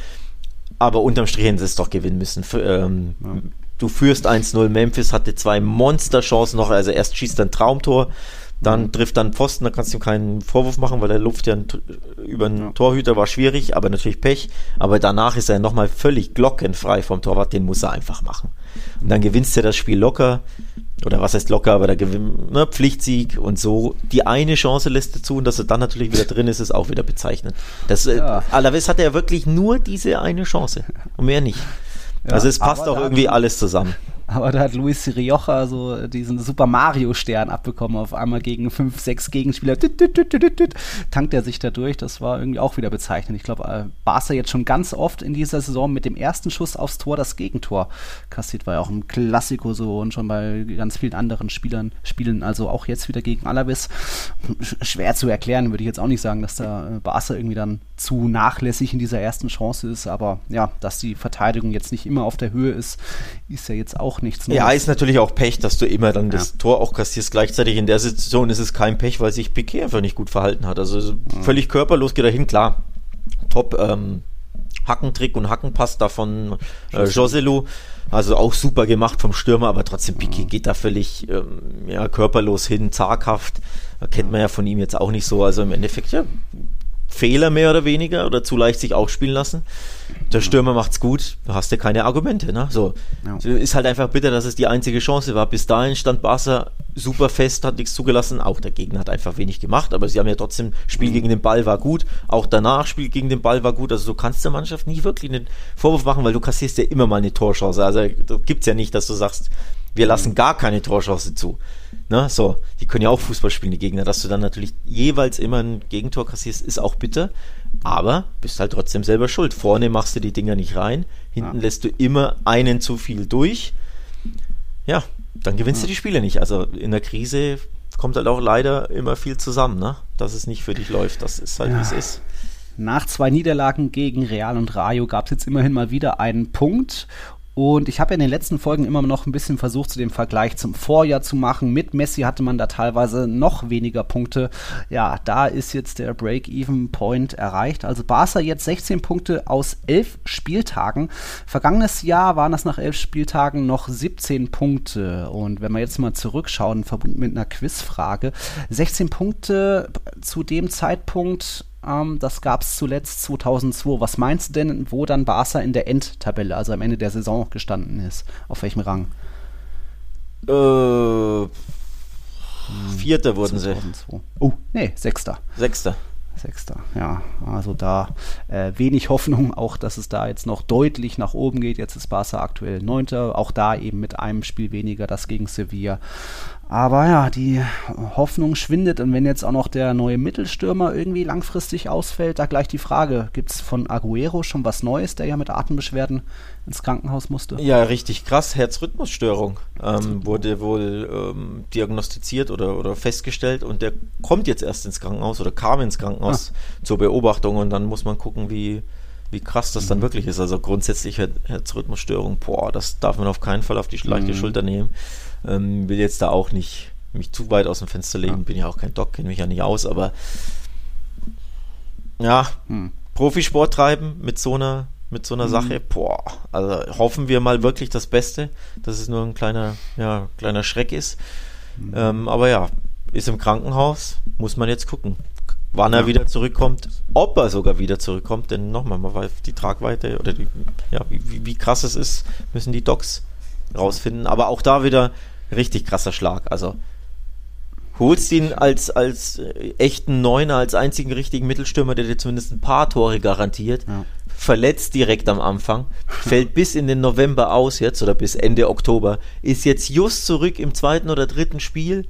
Aber unterm Strich hätten sie es doch gewinnen müssen. Ähm, ja. Du führst 1-0, Memphis hatte zwei Monsterchancen noch, also erst schießt ein Traumtor, dann trifft dann Pfosten, da kannst du ihm keinen Vorwurf machen, weil der Luft ja über einen ja. Torhüter war schwierig, aber natürlich Pech. Aber danach ist er nochmal völlig glockenfrei vom Torwart, den muss er einfach machen. Und dann gewinnst du das Spiel locker, oder was heißt locker, aber der Gewinn, ne, Pflichtsieg und so. Die eine Chance lässt dazu und dass er dann natürlich wieder drin ist, ist auch wieder bezeichnend. Das, äh, ja. Alaves hatte ja wirklich nur diese eine Chance und mehr nicht. Ja, also es passt auch irgendwie alles zusammen. Aber da hat Luis Rioja so diesen Super Mario Stern abbekommen, auf einmal gegen fünf, sechs Gegenspieler. tankt er sich da durch. Das war irgendwie auch wieder bezeichnend. Ich glaube, äh, Barca jetzt schon ganz oft in dieser Saison mit dem ersten Schuss aufs Tor das Gegentor kassiert. War ja auch ein Klassiko so und schon bei ganz vielen anderen Spielern spielen. Also auch jetzt wieder gegen Alaves. Schwer zu erklären, würde ich jetzt auch nicht sagen, dass da äh, Barca irgendwie dann zu nachlässig in dieser ersten Chance ist. Aber ja, dass die Verteidigung jetzt nicht immer auf der Höhe ist, ist ja jetzt auch nichts Neues. Ja, ist natürlich auch Pech, dass du immer dann das Tor auch kassierst. Gleichzeitig in der Situation ist es kein Pech, weil sich Piquet einfach nicht gut verhalten hat. Also mhm. völlig körperlos geht er hin, klar. Top ähm, Hackentrick und Hackenpass da von äh, Joselu. Also auch super gemacht vom Stürmer, aber trotzdem Piquet geht da völlig ähm, ja, körperlos hin, zaghaft. Kennt man ja von ihm jetzt auch nicht so. Also im Endeffekt, ja, Fehler mehr oder weniger oder zu leicht sich aufspielen lassen. Der Stürmer macht's gut, da hast du keine Argumente. Ne? So. Ja. Ist halt einfach bitter, dass es die einzige Chance war. Bis dahin stand Barca super fest, hat nichts zugelassen. Auch der Gegner hat einfach wenig gemacht, aber sie haben ja trotzdem, Spiel mhm. gegen den Ball war gut. Auch danach, Spiel gegen den Ball war gut. Also du kannst der Mannschaft nicht wirklich einen Vorwurf machen, weil du kassierst ja immer mal eine Torchance. Also gibt's ja nicht, dass du sagst, wir lassen mhm. gar keine Torchance zu. Ne, so, die können ja auch Fußball spielen, die Gegner. Dass du dann natürlich jeweils immer ein Gegentor kassierst, ist auch bitter. Aber bist halt trotzdem selber schuld. Vorne machst du die Dinger nicht rein, hinten ja. lässt du immer einen zu viel durch. Ja, dann gewinnst ja. du die Spiele nicht. Also in der Krise kommt halt auch leider immer viel zusammen, ne? Dass es nicht für dich läuft. Das ist halt, ja. wie es ist. Nach zwei Niederlagen gegen Real und Rayo gab es jetzt immerhin mal wieder einen Punkt Und ich habe in den letzten Folgen immer noch ein bisschen versucht, zu dem Vergleich zum Vorjahr zu machen. Mit Messi hatte man da teilweise noch weniger Punkte. Ja, da ist jetzt der Break-Even-Point erreicht. Also Barca jetzt 16 Punkte aus 11 Spieltagen. Vergangenes Jahr waren das nach 11 Spieltagen noch 17 Punkte. Und wenn wir jetzt mal zurückschauen, verbunden mit einer Quizfrage, 16 Punkte zu dem Zeitpunkt ähm, das gab es zuletzt 2002. Was meinst du denn, wo dann Barca in der Endtabelle, also am Ende der Saison gestanden ist? Auf welchem Rang? Äh, Vierter wurden 2002. sie. Oh, nee, Sechster. Sechster. Sechster, ja. Also da äh, wenig Hoffnung, auch dass es da jetzt noch deutlich nach oben geht. Jetzt ist Barca aktuell Neunter, auch da eben mit einem Spiel weniger, das gegen Sevilla. Aber ja, die Hoffnung schwindet und wenn jetzt auch noch der neue Mittelstürmer irgendwie langfristig ausfällt, da gleich die Frage, gibt es von Aguero schon was Neues, der ja mit Atembeschwerden ins Krankenhaus musste? Ja, richtig krass, Herzrhythmusstörung ähm, wurde wohl ähm, diagnostiziert oder, oder festgestellt und der kommt jetzt erst ins Krankenhaus oder kam ins Krankenhaus ah. zur Beobachtung und dann muss man gucken, wie, wie krass das dann mhm. wirklich ist. Also grundsätzlich Herzrhythmusstörung, boah, das darf man auf keinen Fall auf die leichte mhm. Schulter nehmen. Ähm, will jetzt da auch nicht mich zu weit aus dem Fenster legen, ja. bin ja auch kein Doc, kenne mich ja nicht aus, aber ja, hm. Profisport treiben mit so einer mit so einer mhm. Sache, boah, also hoffen wir mal wirklich das Beste, dass es nur ein kleiner, ja, kleiner Schreck ist. Mhm. Ähm, aber ja, ist im Krankenhaus, muss man jetzt gucken, wann ja. er wieder zurückkommt, ob er sogar wieder zurückkommt, denn nochmal, man weiß die Tragweite oder die, ja, wie, wie krass es ist, müssen die Docs rausfinden. Aber auch da wieder richtig krasser Schlag. Also holst ihn als, als äh, echten Neuner, als einzigen richtigen Mittelstürmer, der dir zumindest ein paar Tore garantiert, ja. verletzt direkt am Anfang, fällt bis in den November aus jetzt oder bis Ende Oktober, ist jetzt just zurück im zweiten oder dritten Spiel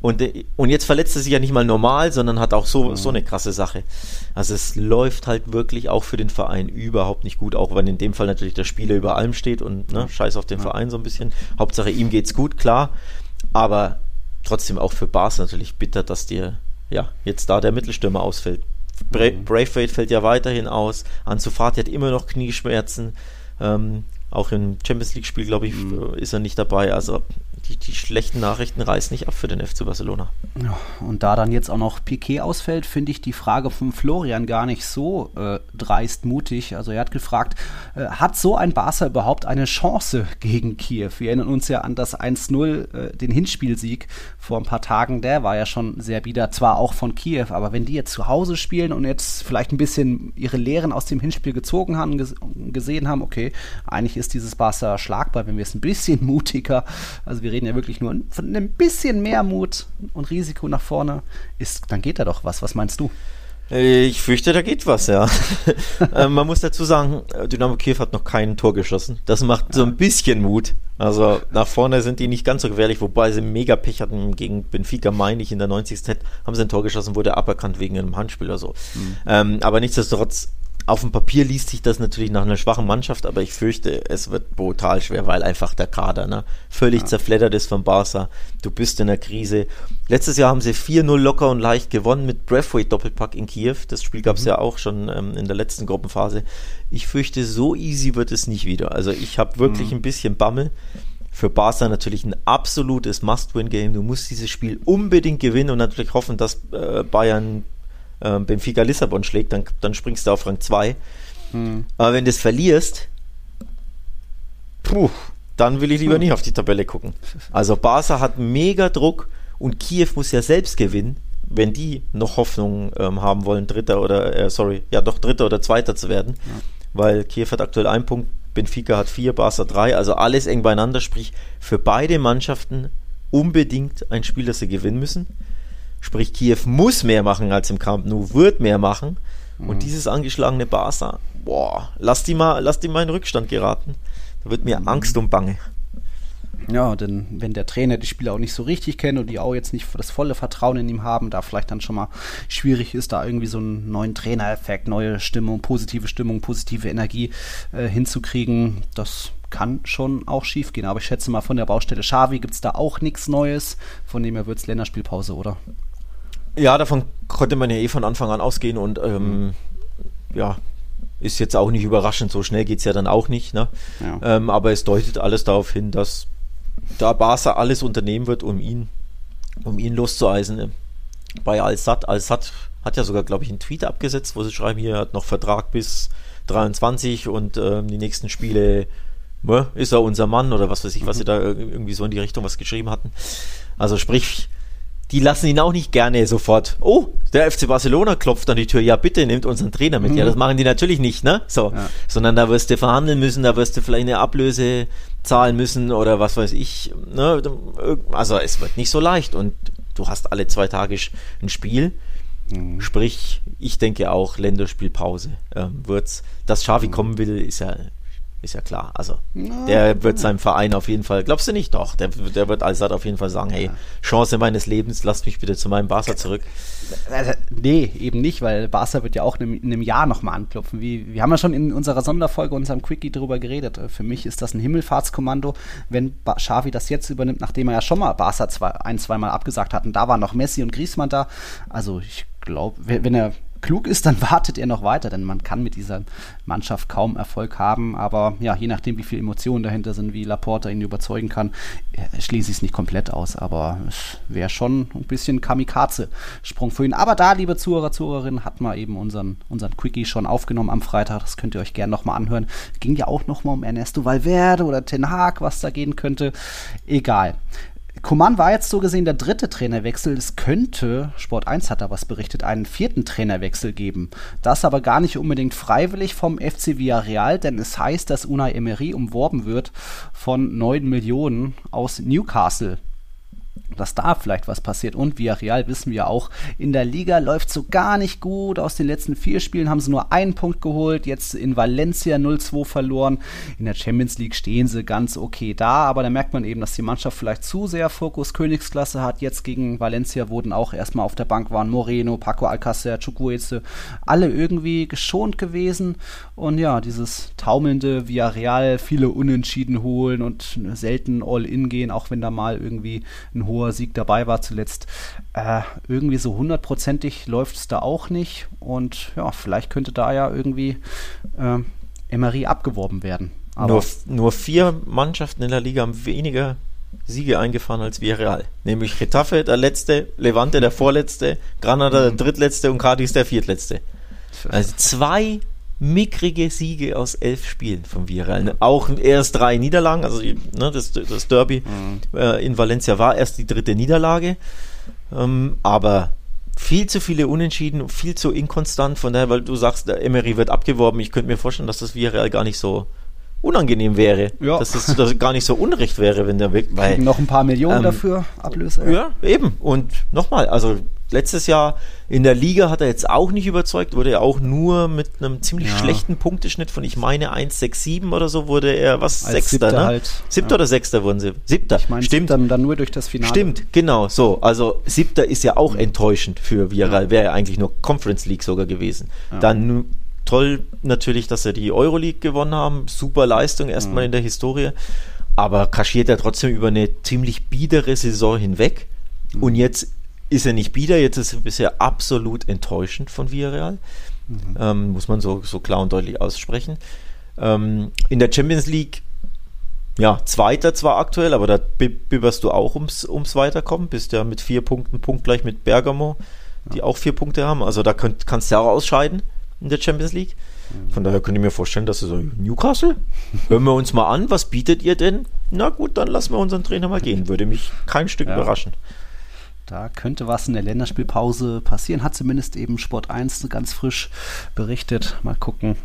und, und jetzt verletzt er sich ja nicht mal normal, sondern hat auch so, so eine krasse Sache. Also es läuft halt wirklich auch für den Verein überhaupt nicht gut, auch wenn in dem Fall natürlich der Spieler über allem steht und ne, scheiß auf den ja. Verein so ein bisschen. Hauptsache ihm geht's gut, klar. Aber trotzdem auch für Bars natürlich bitter, dass dir ja jetzt da der Mittelstürmer ausfällt. Bra mhm. Braithwaite fällt ja weiterhin aus. Ansu Fati hat immer noch Knieschmerzen. Ähm, auch im Champions League Spiel, glaube ich, mhm. ist er nicht dabei. Also die, die, schlechten Nachrichten reißen nicht ab für den FC Barcelona. Und da dann jetzt auch noch Piquet ausfällt, finde ich die Frage von Florian gar nicht so äh, dreist mutig. Also er hat gefragt, äh, hat so ein Barca überhaupt eine Chance gegen Kiew? Wir erinnern uns ja an das 1-0, äh, den Hinspielsieg vor ein paar Tagen. Der war ja schon sehr bieder, zwar auch von Kiew, aber wenn die jetzt zu Hause spielen und jetzt vielleicht ein bisschen ihre Lehren aus dem Hinspiel gezogen haben, ges gesehen haben, okay, eigentlich ist dieses Barca schlagbar, wenn wir es ein bisschen mutiger, also wir reden ja wirklich nur von einem bisschen mehr Mut und Risiko nach vorne, ist, dann geht da doch was. Was meinst du? Äh, ich fürchte, da geht was, ja. ähm, man muss dazu sagen, Dynamo Kiew hat noch kein Tor geschossen. Das macht so ein bisschen Mut. Also nach vorne sind die nicht ganz so gefährlich, wobei sie mega Pech hatten gegen Benfica, meine ich, in der 90. Set haben sie ein Tor geschossen, wurde aberkannt wegen einem Handspiel oder so. Mhm. Ähm, aber nichtsdestotrotz auf dem Papier liest sich das natürlich nach einer schwachen Mannschaft, aber ich fürchte, es wird brutal schwer, weil einfach der Kader ne, völlig ja. zerfleddert ist von Barca. Du bist in der Krise. Letztes Jahr haben sie 4-0 locker und leicht gewonnen mit Breathwaite Doppelpack in Kiew. Das Spiel gab es mhm. ja auch schon ähm, in der letzten Gruppenphase. Ich fürchte, so easy wird es nicht wieder. Also ich habe wirklich mhm. ein bisschen Bammel. Für Barca natürlich ein absolutes Must-Win-Game. Du musst dieses Spiel unbedingt gewinnen und natürlich hoffen, dass äh, Bayern äh, Benfica Lissabon schlägt, dann, dann springst du auf Rang 2. Hm. Aber wenn du es verlierst, puh, dann will ich lieber hm. nicht auf die Tabelle gucken. Also Barca hat mega Druck und Kiew muss ja selbst gewinnen, wenn die noch Hoffnung ähm, haben wollen, Dritter oder, äh, sorry, ja doch Dritter oder Zweiter zu werden. Ja. Weil Kiew hat aktuell einen Punkt, Benfica hat vier, Barca drei, also alles eng beieinander, sprich für beide Mannschaften unbedingt ein Spiel, das sie gewinnen müssen. Sprich, Kiew muss mehr machen als im Camp Nou, wird mehr machen. Mhm. Und dieses angeschlagene Barca, boah, lass die mal, lass die mal in Rückstand geraten. Da wird mir mhm. Angst und Bange. Ja, denn wenn der Trainer die Spieler auch nicht so richtig kennt und die auch jetzt nicht das volle Vertrauen in ihm haben, da vielleicht dann schon mal schwierig ist, da irgendwie so einen neuen Trainereffekt, neue Stimmung, positive Stimmung, positive Energie äh, hinzukriegen, das kann schon auch schief gehen. Aber ich schätze mal, von der Baustelle Xavi gibt es da auch nichts Neues. Von dem her wird es Länderspielpause, oder? Ja, davon konnte man ja eh von Anfang an ausgehen und ähm, ja, ist jetzt auch nicht überraschend, so schnell geht es ja dann auch nicht. Ne? Ja. Ähm, aber es deutet alles darauf hin, dass da Barca alles unternehmen wird, um ihn, um ihn loszueisen. Ne? Bei Al-Sad. Al-Sad hat ja sogar, glaube ich, einen Tweet abgesetzt, wo sie schreiben, hier hat noch Vertrag bis 23 und ähm, die nächsten Spiele ne, ist er unser Mann oder was weiß ich, was mhm. sie da irgendwie so in die Richtung was geschrieben hatten. Also sprich, die lassen ihn auch nicht gerne sofort. Oh, der FC Barcelona klopft an die Tür. Ja, bitte nehmt unseren Trainer mit. Mhm. Ja, das machen die natürlich nicht, ne? So, ja. sondern da wirst du verhandeln müssen, da wirst du vielleicht eine Ablöse zahlen müssen oder was weiß ich. Ne? Also es wird nicht so leicht und du hast alle zwei Tage ein Spiel. Mhm. Sprich, ich denke auch Länderspielpause ähm, wird's. Dass Xavi mhm. kommen will, ist ja ist ja klar. Also, Na, der wird seinem Verein auf jeden Fall, glaubst du nicht? Doch, der, der wird Al-Sad auf jeden Fall sagen, hey, Chance meines Lebens, lasst mich bitte zu meinem Barca zurück. Also, nee, eben nicht, weil Barca wird ja auch in, in einem Jahr nochmal anklopfen. Wie, wir haben ja schon in unserer Sonderfolge, unserem Quickie darüber geredet. Für mich ist das ein Himmelfahrtskommando, wenn Xavi das jetzt übernimmt, nachdem er ja schon mal Barca zwei, ein, zweimal abgesagt hat und da waren noch Messi und Griezmann da. Also, ich glaube, wenn er klug ist, dann wartet er noch weiter, denn man kann mit dieser Mannschaft kaum Erfolg haben. Aber ja, je nachdem, wie viele Emotionen dahinter sind, wie Laporta ihn überzeugen kann, äh, schließe ich es nicht komplett aus. Aber es wäre schon ein bisschen Kamikaze-Sprung für ihn. Aber da, liebe Zuhörer, Zuhörerinnen, hat man eben unseren, unseren Quickie schon aufgenommen am Freitag. Das könnt ihr euch gerne nochmal anhören. Ging ja auch nochmal um Ernesto Valverde oder Ten Hag, was da gehen könnte. Egal. Coman war jetzt so gesehen der dritte Trainerwechsel. Es könnte, Sport 1 hat da was berichtet, einen vierten Trainerwechsel geben. Das aber gar nicht unbedingt freiwillig vom FC Villarreal, denn es heißt, dass Unai Emery umworben wird von 9 Millionen aus Newcastle dass da vielleicht was passiert. Und Villarreal wissen wir auch, in der Liga läuft so gar nicht gut. Aus den letzten vier Spielen haben sie nur einen Punkt geholt. Jetzt in Valencia 0-2 verloren. In der Champions League stehen sie ganz okay da. Aber da merkt man eben, dass die Mannschaft vielleicht zu sehr Fokus Königsklasse hat. Jetzt gegen Valencia wurden auch erstmal auf der Bank waren Moreno, Paco Alcacer, Chukwueze. Alle irgendwie geschont gewesen. Und ja, dieses taumelnde Villarreal, viele Unentschieden holen und selten All-In gehen, auch wenn da mal irgendwie ein hoher Sieg dabei war zuletzt. Äh, irgendwie so hundertprozentig läuft es da auch nicht. Und ja, vielleicht könnte da ja irgendwie äh, Emery abgeworben werden. Aber nur, nur vier Mannschaften in der Liga haben weniger Siege eingefahren als Villarreal. Nämlich Getafe der letzte, Levante der vorletzte, Granada der mhm. drittletzte und Cadiz der viertletzte. Also zwei mickrige Siege aus elf Spielen von Villarreal. Auch erst drei Niederlagen, also ne, das, das Derby mhm. äh, in Valencia war erst die dritte Niederlage. Ähm, aber viel zu viele Unentschieden, viel zu inkonstant. Von daher, weil du sagst, der Emery wird abgeworben. Ich könnte mir vorstellen, dass das Villarreal gar nicht so unangenehm wäre. Ja. Dass das dass gar nicht so unrecht wäre, wenn der weg. Noch ein paar Millionen ähm, dafür Ablöse. Ja, eben. Und nochmal, also letztes Jahr in der Liga hat er jetzt auch nicht überzeugt, wurde er auch nur mit einem ziemlich ja. schlechten Punkteschnitt von, ich meine, 1,67 oder so, wurde er, was, Als Sechster, Siebter ne? Halt. Siebter ja. oder Sechster wurden sie? Siebter. Ich meine, stimmt. Dann, dann nur durch das Finale. Stimmt, genau, so. Also Siebter ist ja auch mhm. enttäuschend für Villarreal, ja. wäre ja eigentlich nur Conference League sogar gewesen. Dann toll natürlich, dass sie die Euroleague gewonnen haben, super Leistung erstmal mhm. in der Historie, aber kaschiert er trotzdem über eine ziemlich biedere Saison hinweg. Mhm. Und jetzt ist er nicht bieder, jetzt ist er bisher absolut enttäuschend von Villarreal. Mhm. Ähm, muss man so, so klar und deutlich aussprechen. Ähm, in der Champions League, ja, Zweiter zwar aktuell, aber da bibberst du auch ums, ums Weiterkommen. Bist ja mit vier Punkten punktgleich mit Bergamo, die ja. auch vier Punkte haben. Also da könnt, kannst du ja auch ausscheiden in der Champions League. Mhm. Von daher könnte ich mir vorstellen, dass du so, Newcastle, hören wir uns mal an, was bietet ihr denn? Na gut, dann lassen wir unseren Trainer mal gehen. Würde mich kein Stück ja. überraschen. Da könnte was in der Länderspielpause passieren, hat zumindest eben Sport 1 ganz frisch berichtet. Mal gucken,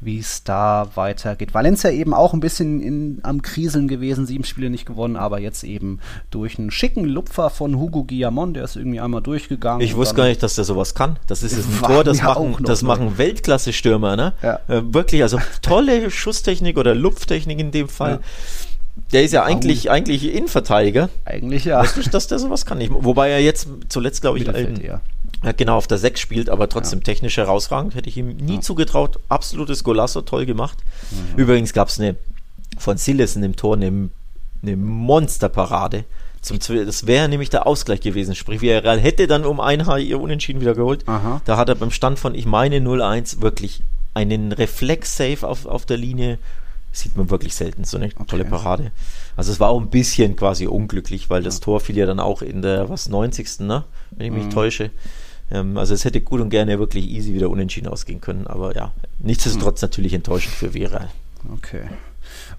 wie es da weitergeht. Valencia eben auch ein bisschen in, am Kriseln gewesen, sieben Spiele nicht gewonnen, aber jetzt eben durch einen schicken Lupfer von Hugo Guillamon, der ist irgendwie einmal durchgegangen. Ich wusste gar nicht, dass der sowas kann. Das ist ein Tor, das machen, das machen Weltklasse-Stürmer, ne? Ja. Äh, wirklich, also tolle Schusstechnik oder Lupftechnik in dem Fall. Ja. Der ist ja eigentlich, eigentlich Innenverteidiger. Eigentlich ja. Weißt du, dass der sowas kann? Ich, wobei er jetzt zuletzt, glaube ich, ähm, ja. genau auf der 6 spielt, aber trotzdem ja. technisch herausragend. Hätte ich ihm nie ja. zugetraut. Absolutes Golasso, toll gemacht. Mhm. Übrigens gab es eine von Silesen im Tor eine, eine Monsterparade. Zum, das wäre nämlich der Ausgleich gewesen. Sprich, Villarreal hätte dann um ein Haar ihr Unentschieden wieder geholt. Aha. Da hat er beim Stand von, ich meine, 0-1 wirklich einen Reflex-Save auf, auf der Linie sieht man wirklich selten, so eine okay. tolle Parade. Also es war auch ein bisschen quasi unglücklich, weil das Tor fiel ja dann auch in der, was, 90. ne, wenn ich mich mhm. täusche. Ähm, also es hätte gut und gerne wirklich easy wieder unentschieden ausgehen können, aber ja, nichtsdestotrotz mhm. natürlich enttäuschend für Vera. Okay.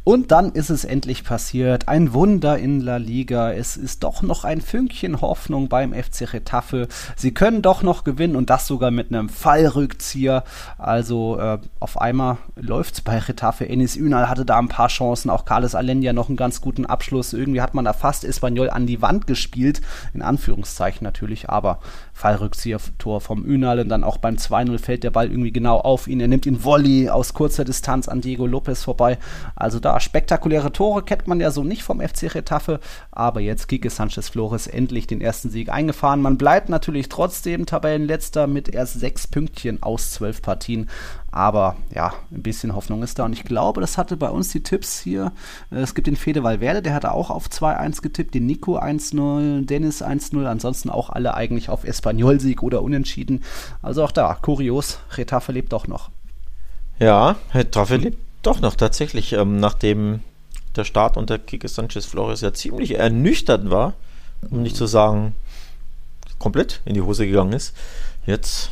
Und dann ist es endlich passiert. Ein Wunder in La Liga. Es ist doch noch ein Fünkchen Hoffnung beim FC Retafe. Sie können doch noch gewinnen und das sogar mit einem Fallrückzieher. Also äh, auf einmal läuft es bei Retafe. Enis Ünal hatte da ein paar Chancen. Auch Carles Alendia noch einen ganz guten Abschluss. Irgendwie hat man da fast Espanyol an die Wand gespielt. In Anführungszeichen natürlich. Aber Fallrückzieher-Tor vom Ünal und dann auch beim 2-0 fällt der Ball irgendwie genau auf ihn. Er nimmt ihn Volley aus kurzer Distanz an Diego Lopez vorbei. Also da spektakuläre Tore kennt man ja so nicht vom FC Retafe, aber jetzt Kike Sanchez Flores endlich den ersten Sieg eingefahren. Man bleibt natürlich trotzdem Tabellenletzter mit erst sechs Pünktchen aus zwölf Partien. Aber ja, ein bisschen Hoffnung ist da. Und ich glaube, das hatte bei uns die Tipps hier. Äh, es gibt den Fede Valverde, der hatte auch auf 2-1 getippt, den Nico 1-0, Dennis 1-0, ansonsten auch alle eigentlich auf Espanyol-Sieg oder Unentschieden. Also auch da, kurios, Retafe lebt doch noch. Ja, Retafe lebt doch noch tatsächlich, ähm, nachdem der Start unter Kike Sanchez Flores ja ziemlich ernüchternd war, um nicht zu sagen, komplett in die Hose gegangen ist. Jetzt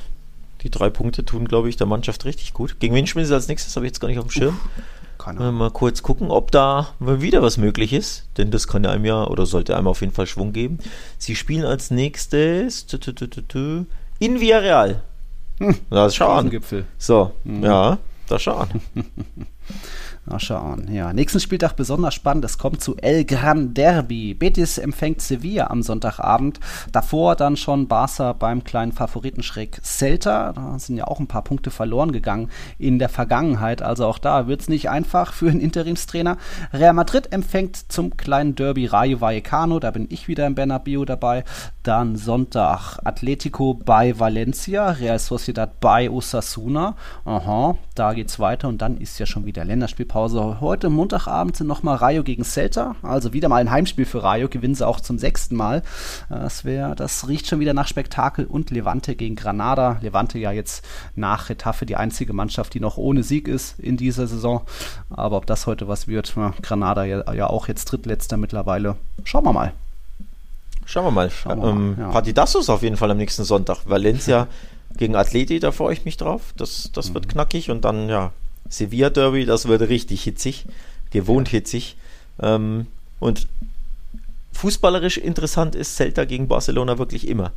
die drei Punkte tun, glaube ich, der Mannschaft richtig gut. Gegen wen spielen sie als nächstes? Habe ich jetzt gar nicht auf dem Schirm. Keine Mal kurz gucken, ob da wieder was möglich ist, denn das kann ja einem ja oder sollte einem auf jeden Fall Schwung geben. Sie spielen als nächstes in Villarreal. Hm, das schau an. So, mhm. ja, da schau an. Mal schauen. Ja, nächsten Spieltag besonders spannend. Es kommt zu El Gran Derby. Betis empfängt Sevilla am Sonntagabend. Davor dann schon Barca beim kleinen Favoritenschreck Celta. Da sind ja auch ein paar Punkte verloren gegangen in der Vergangenheit. Also auch da wird es nicht einfach für einen Interimstrainer. Real Madrid empfängt zum kleinen Derby Rayo Vallecano. Da bin ich wieder im Bernabeu dabei. Dann Sonntag Atletico bei Valencia. Real Sociedad bei Osasuna. Aha, da geht's weiter. Und dann ist ja schon wieder Länderspiel Pause. Heute Montagabend sind nochmal Rayo gegen Celta. Also wieder mal ein Heimspiel für Rayo. Gewinnen sie auch zum sechsten Mal. Das, wär, das riecht schon wieder nach Spektakel. Und Levante gegen Granada. Levante ja jetzt nach Retafe die einzige Mannschaft, die noch ohne Sieg ist in dieser Saison. Aber ob das heute was wird, Granada ja, ja auch jetzt drittletzter mittlerweile. Schauen wir mal. Schauen wir mal. Schauen wir ähm, mal ja. Partidassos auf jeden Fall am nächsten Sonntag. Valencia gegen Atleti, da freue ich mich drauf. Das, das mhm. wird knackig. Und dann, ja, Sevilla Derby, das wird richtig hitzig, gewohnt hitzig. Ähm, und fußballerisch interessant ist Celta gegen Barcelona wirklich immer.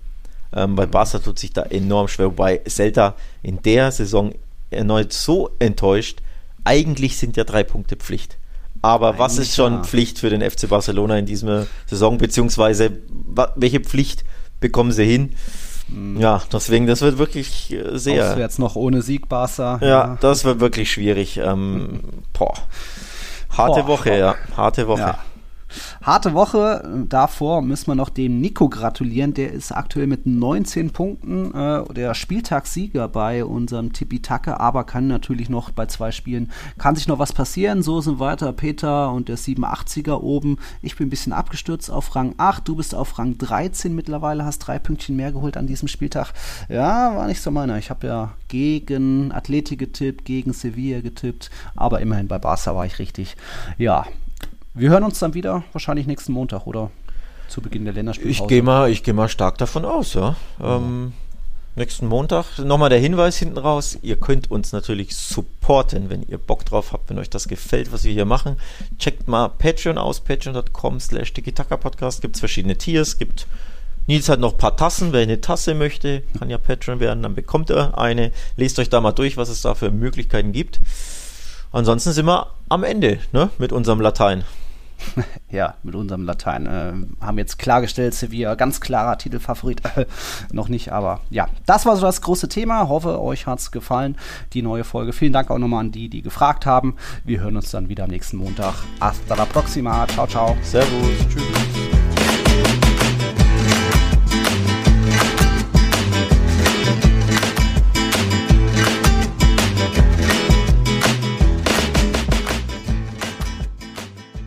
Ähm, bei Barca tut sich da enorm schwer, wobei Celta in der Saison erneut so enttäuscht. Eigentlich sind ja drei Punkte Pflicht. Aber Eigentlich was ist schon ja. Pflicht für den FC Barcelona in dieser Saison, beziehungsweise welche Pflicht bekommen sie hin? Mhm. Ja, deswegen, das wird wirklich äh, sehr. Auswärts noch ohne Sieg, Barca. Ja, ja. das wird wirklich schwierig. Ähm, boah. Harte boah, Woche, boah. ja. Harte Woche. Ja. Harte Woche. Davor müssen wir noch dem Nico gratulieren. Der ist aktuell mit 19 Punkten äh, der Spieltagssieger bei unserem Tippitacke, aber kann natürlich noch bei zwei Spielen, kann sich noch was passieren. So sind weiter Peter und der 87er oben. Ich bin ein bisschen abgestürzt auf Rang 8. Du bist auf Rang 13 mittlerweile, hast drei Pünktchen mehr geholt an diesem Spieltag. Ja, war nicht so meiner. Ich habe ja gegen Athletik getippt, gegen Sevilla getippt, aber immerhin bei Barca war ich richtig. Ja, wir hören uns dann wieder, wahrscheinlich nächsten Montag, oder? Zu Beginn der Länderspielpause. Ich gehe mal, geh mal stark davon aus, ja. Ähm, nächsten Montag. Nochmal der Hinweis hinten raus. Ihr könnt uns natürlich supporten, wenn ihr Bock drauf habt, wenn euch das gefällt, was wir hier machen. Checkt mal Patreon aus, patreon.com slash Podcast. Gibt es verschiedene Tiers, gibt Nils hat noch ein paar Tassen. Wer eine Tasse möchte, kann ja Patreon werden, dann bekommt er eine. Lest euch da mal durch, was es da für Möglichkeiten gibt. Ansonsten sind wir am Ende ne, mit unserem Latein. ja, mit unserem Latein. Äh, haben jetzt klargestellt, Sevilla, ganz klarer Titelfavorit. Äh, noch nicht, aber ja, das war so das große Thema. Hoffe, euch hat es gefallen, die neue Folge. Vielen Dank auch nochmal an die, die gefragt haben. Wir hören uns dann wieder am nächsten Montag. Hasta la próxima. Ciao, ciao. Servus. Tschüss.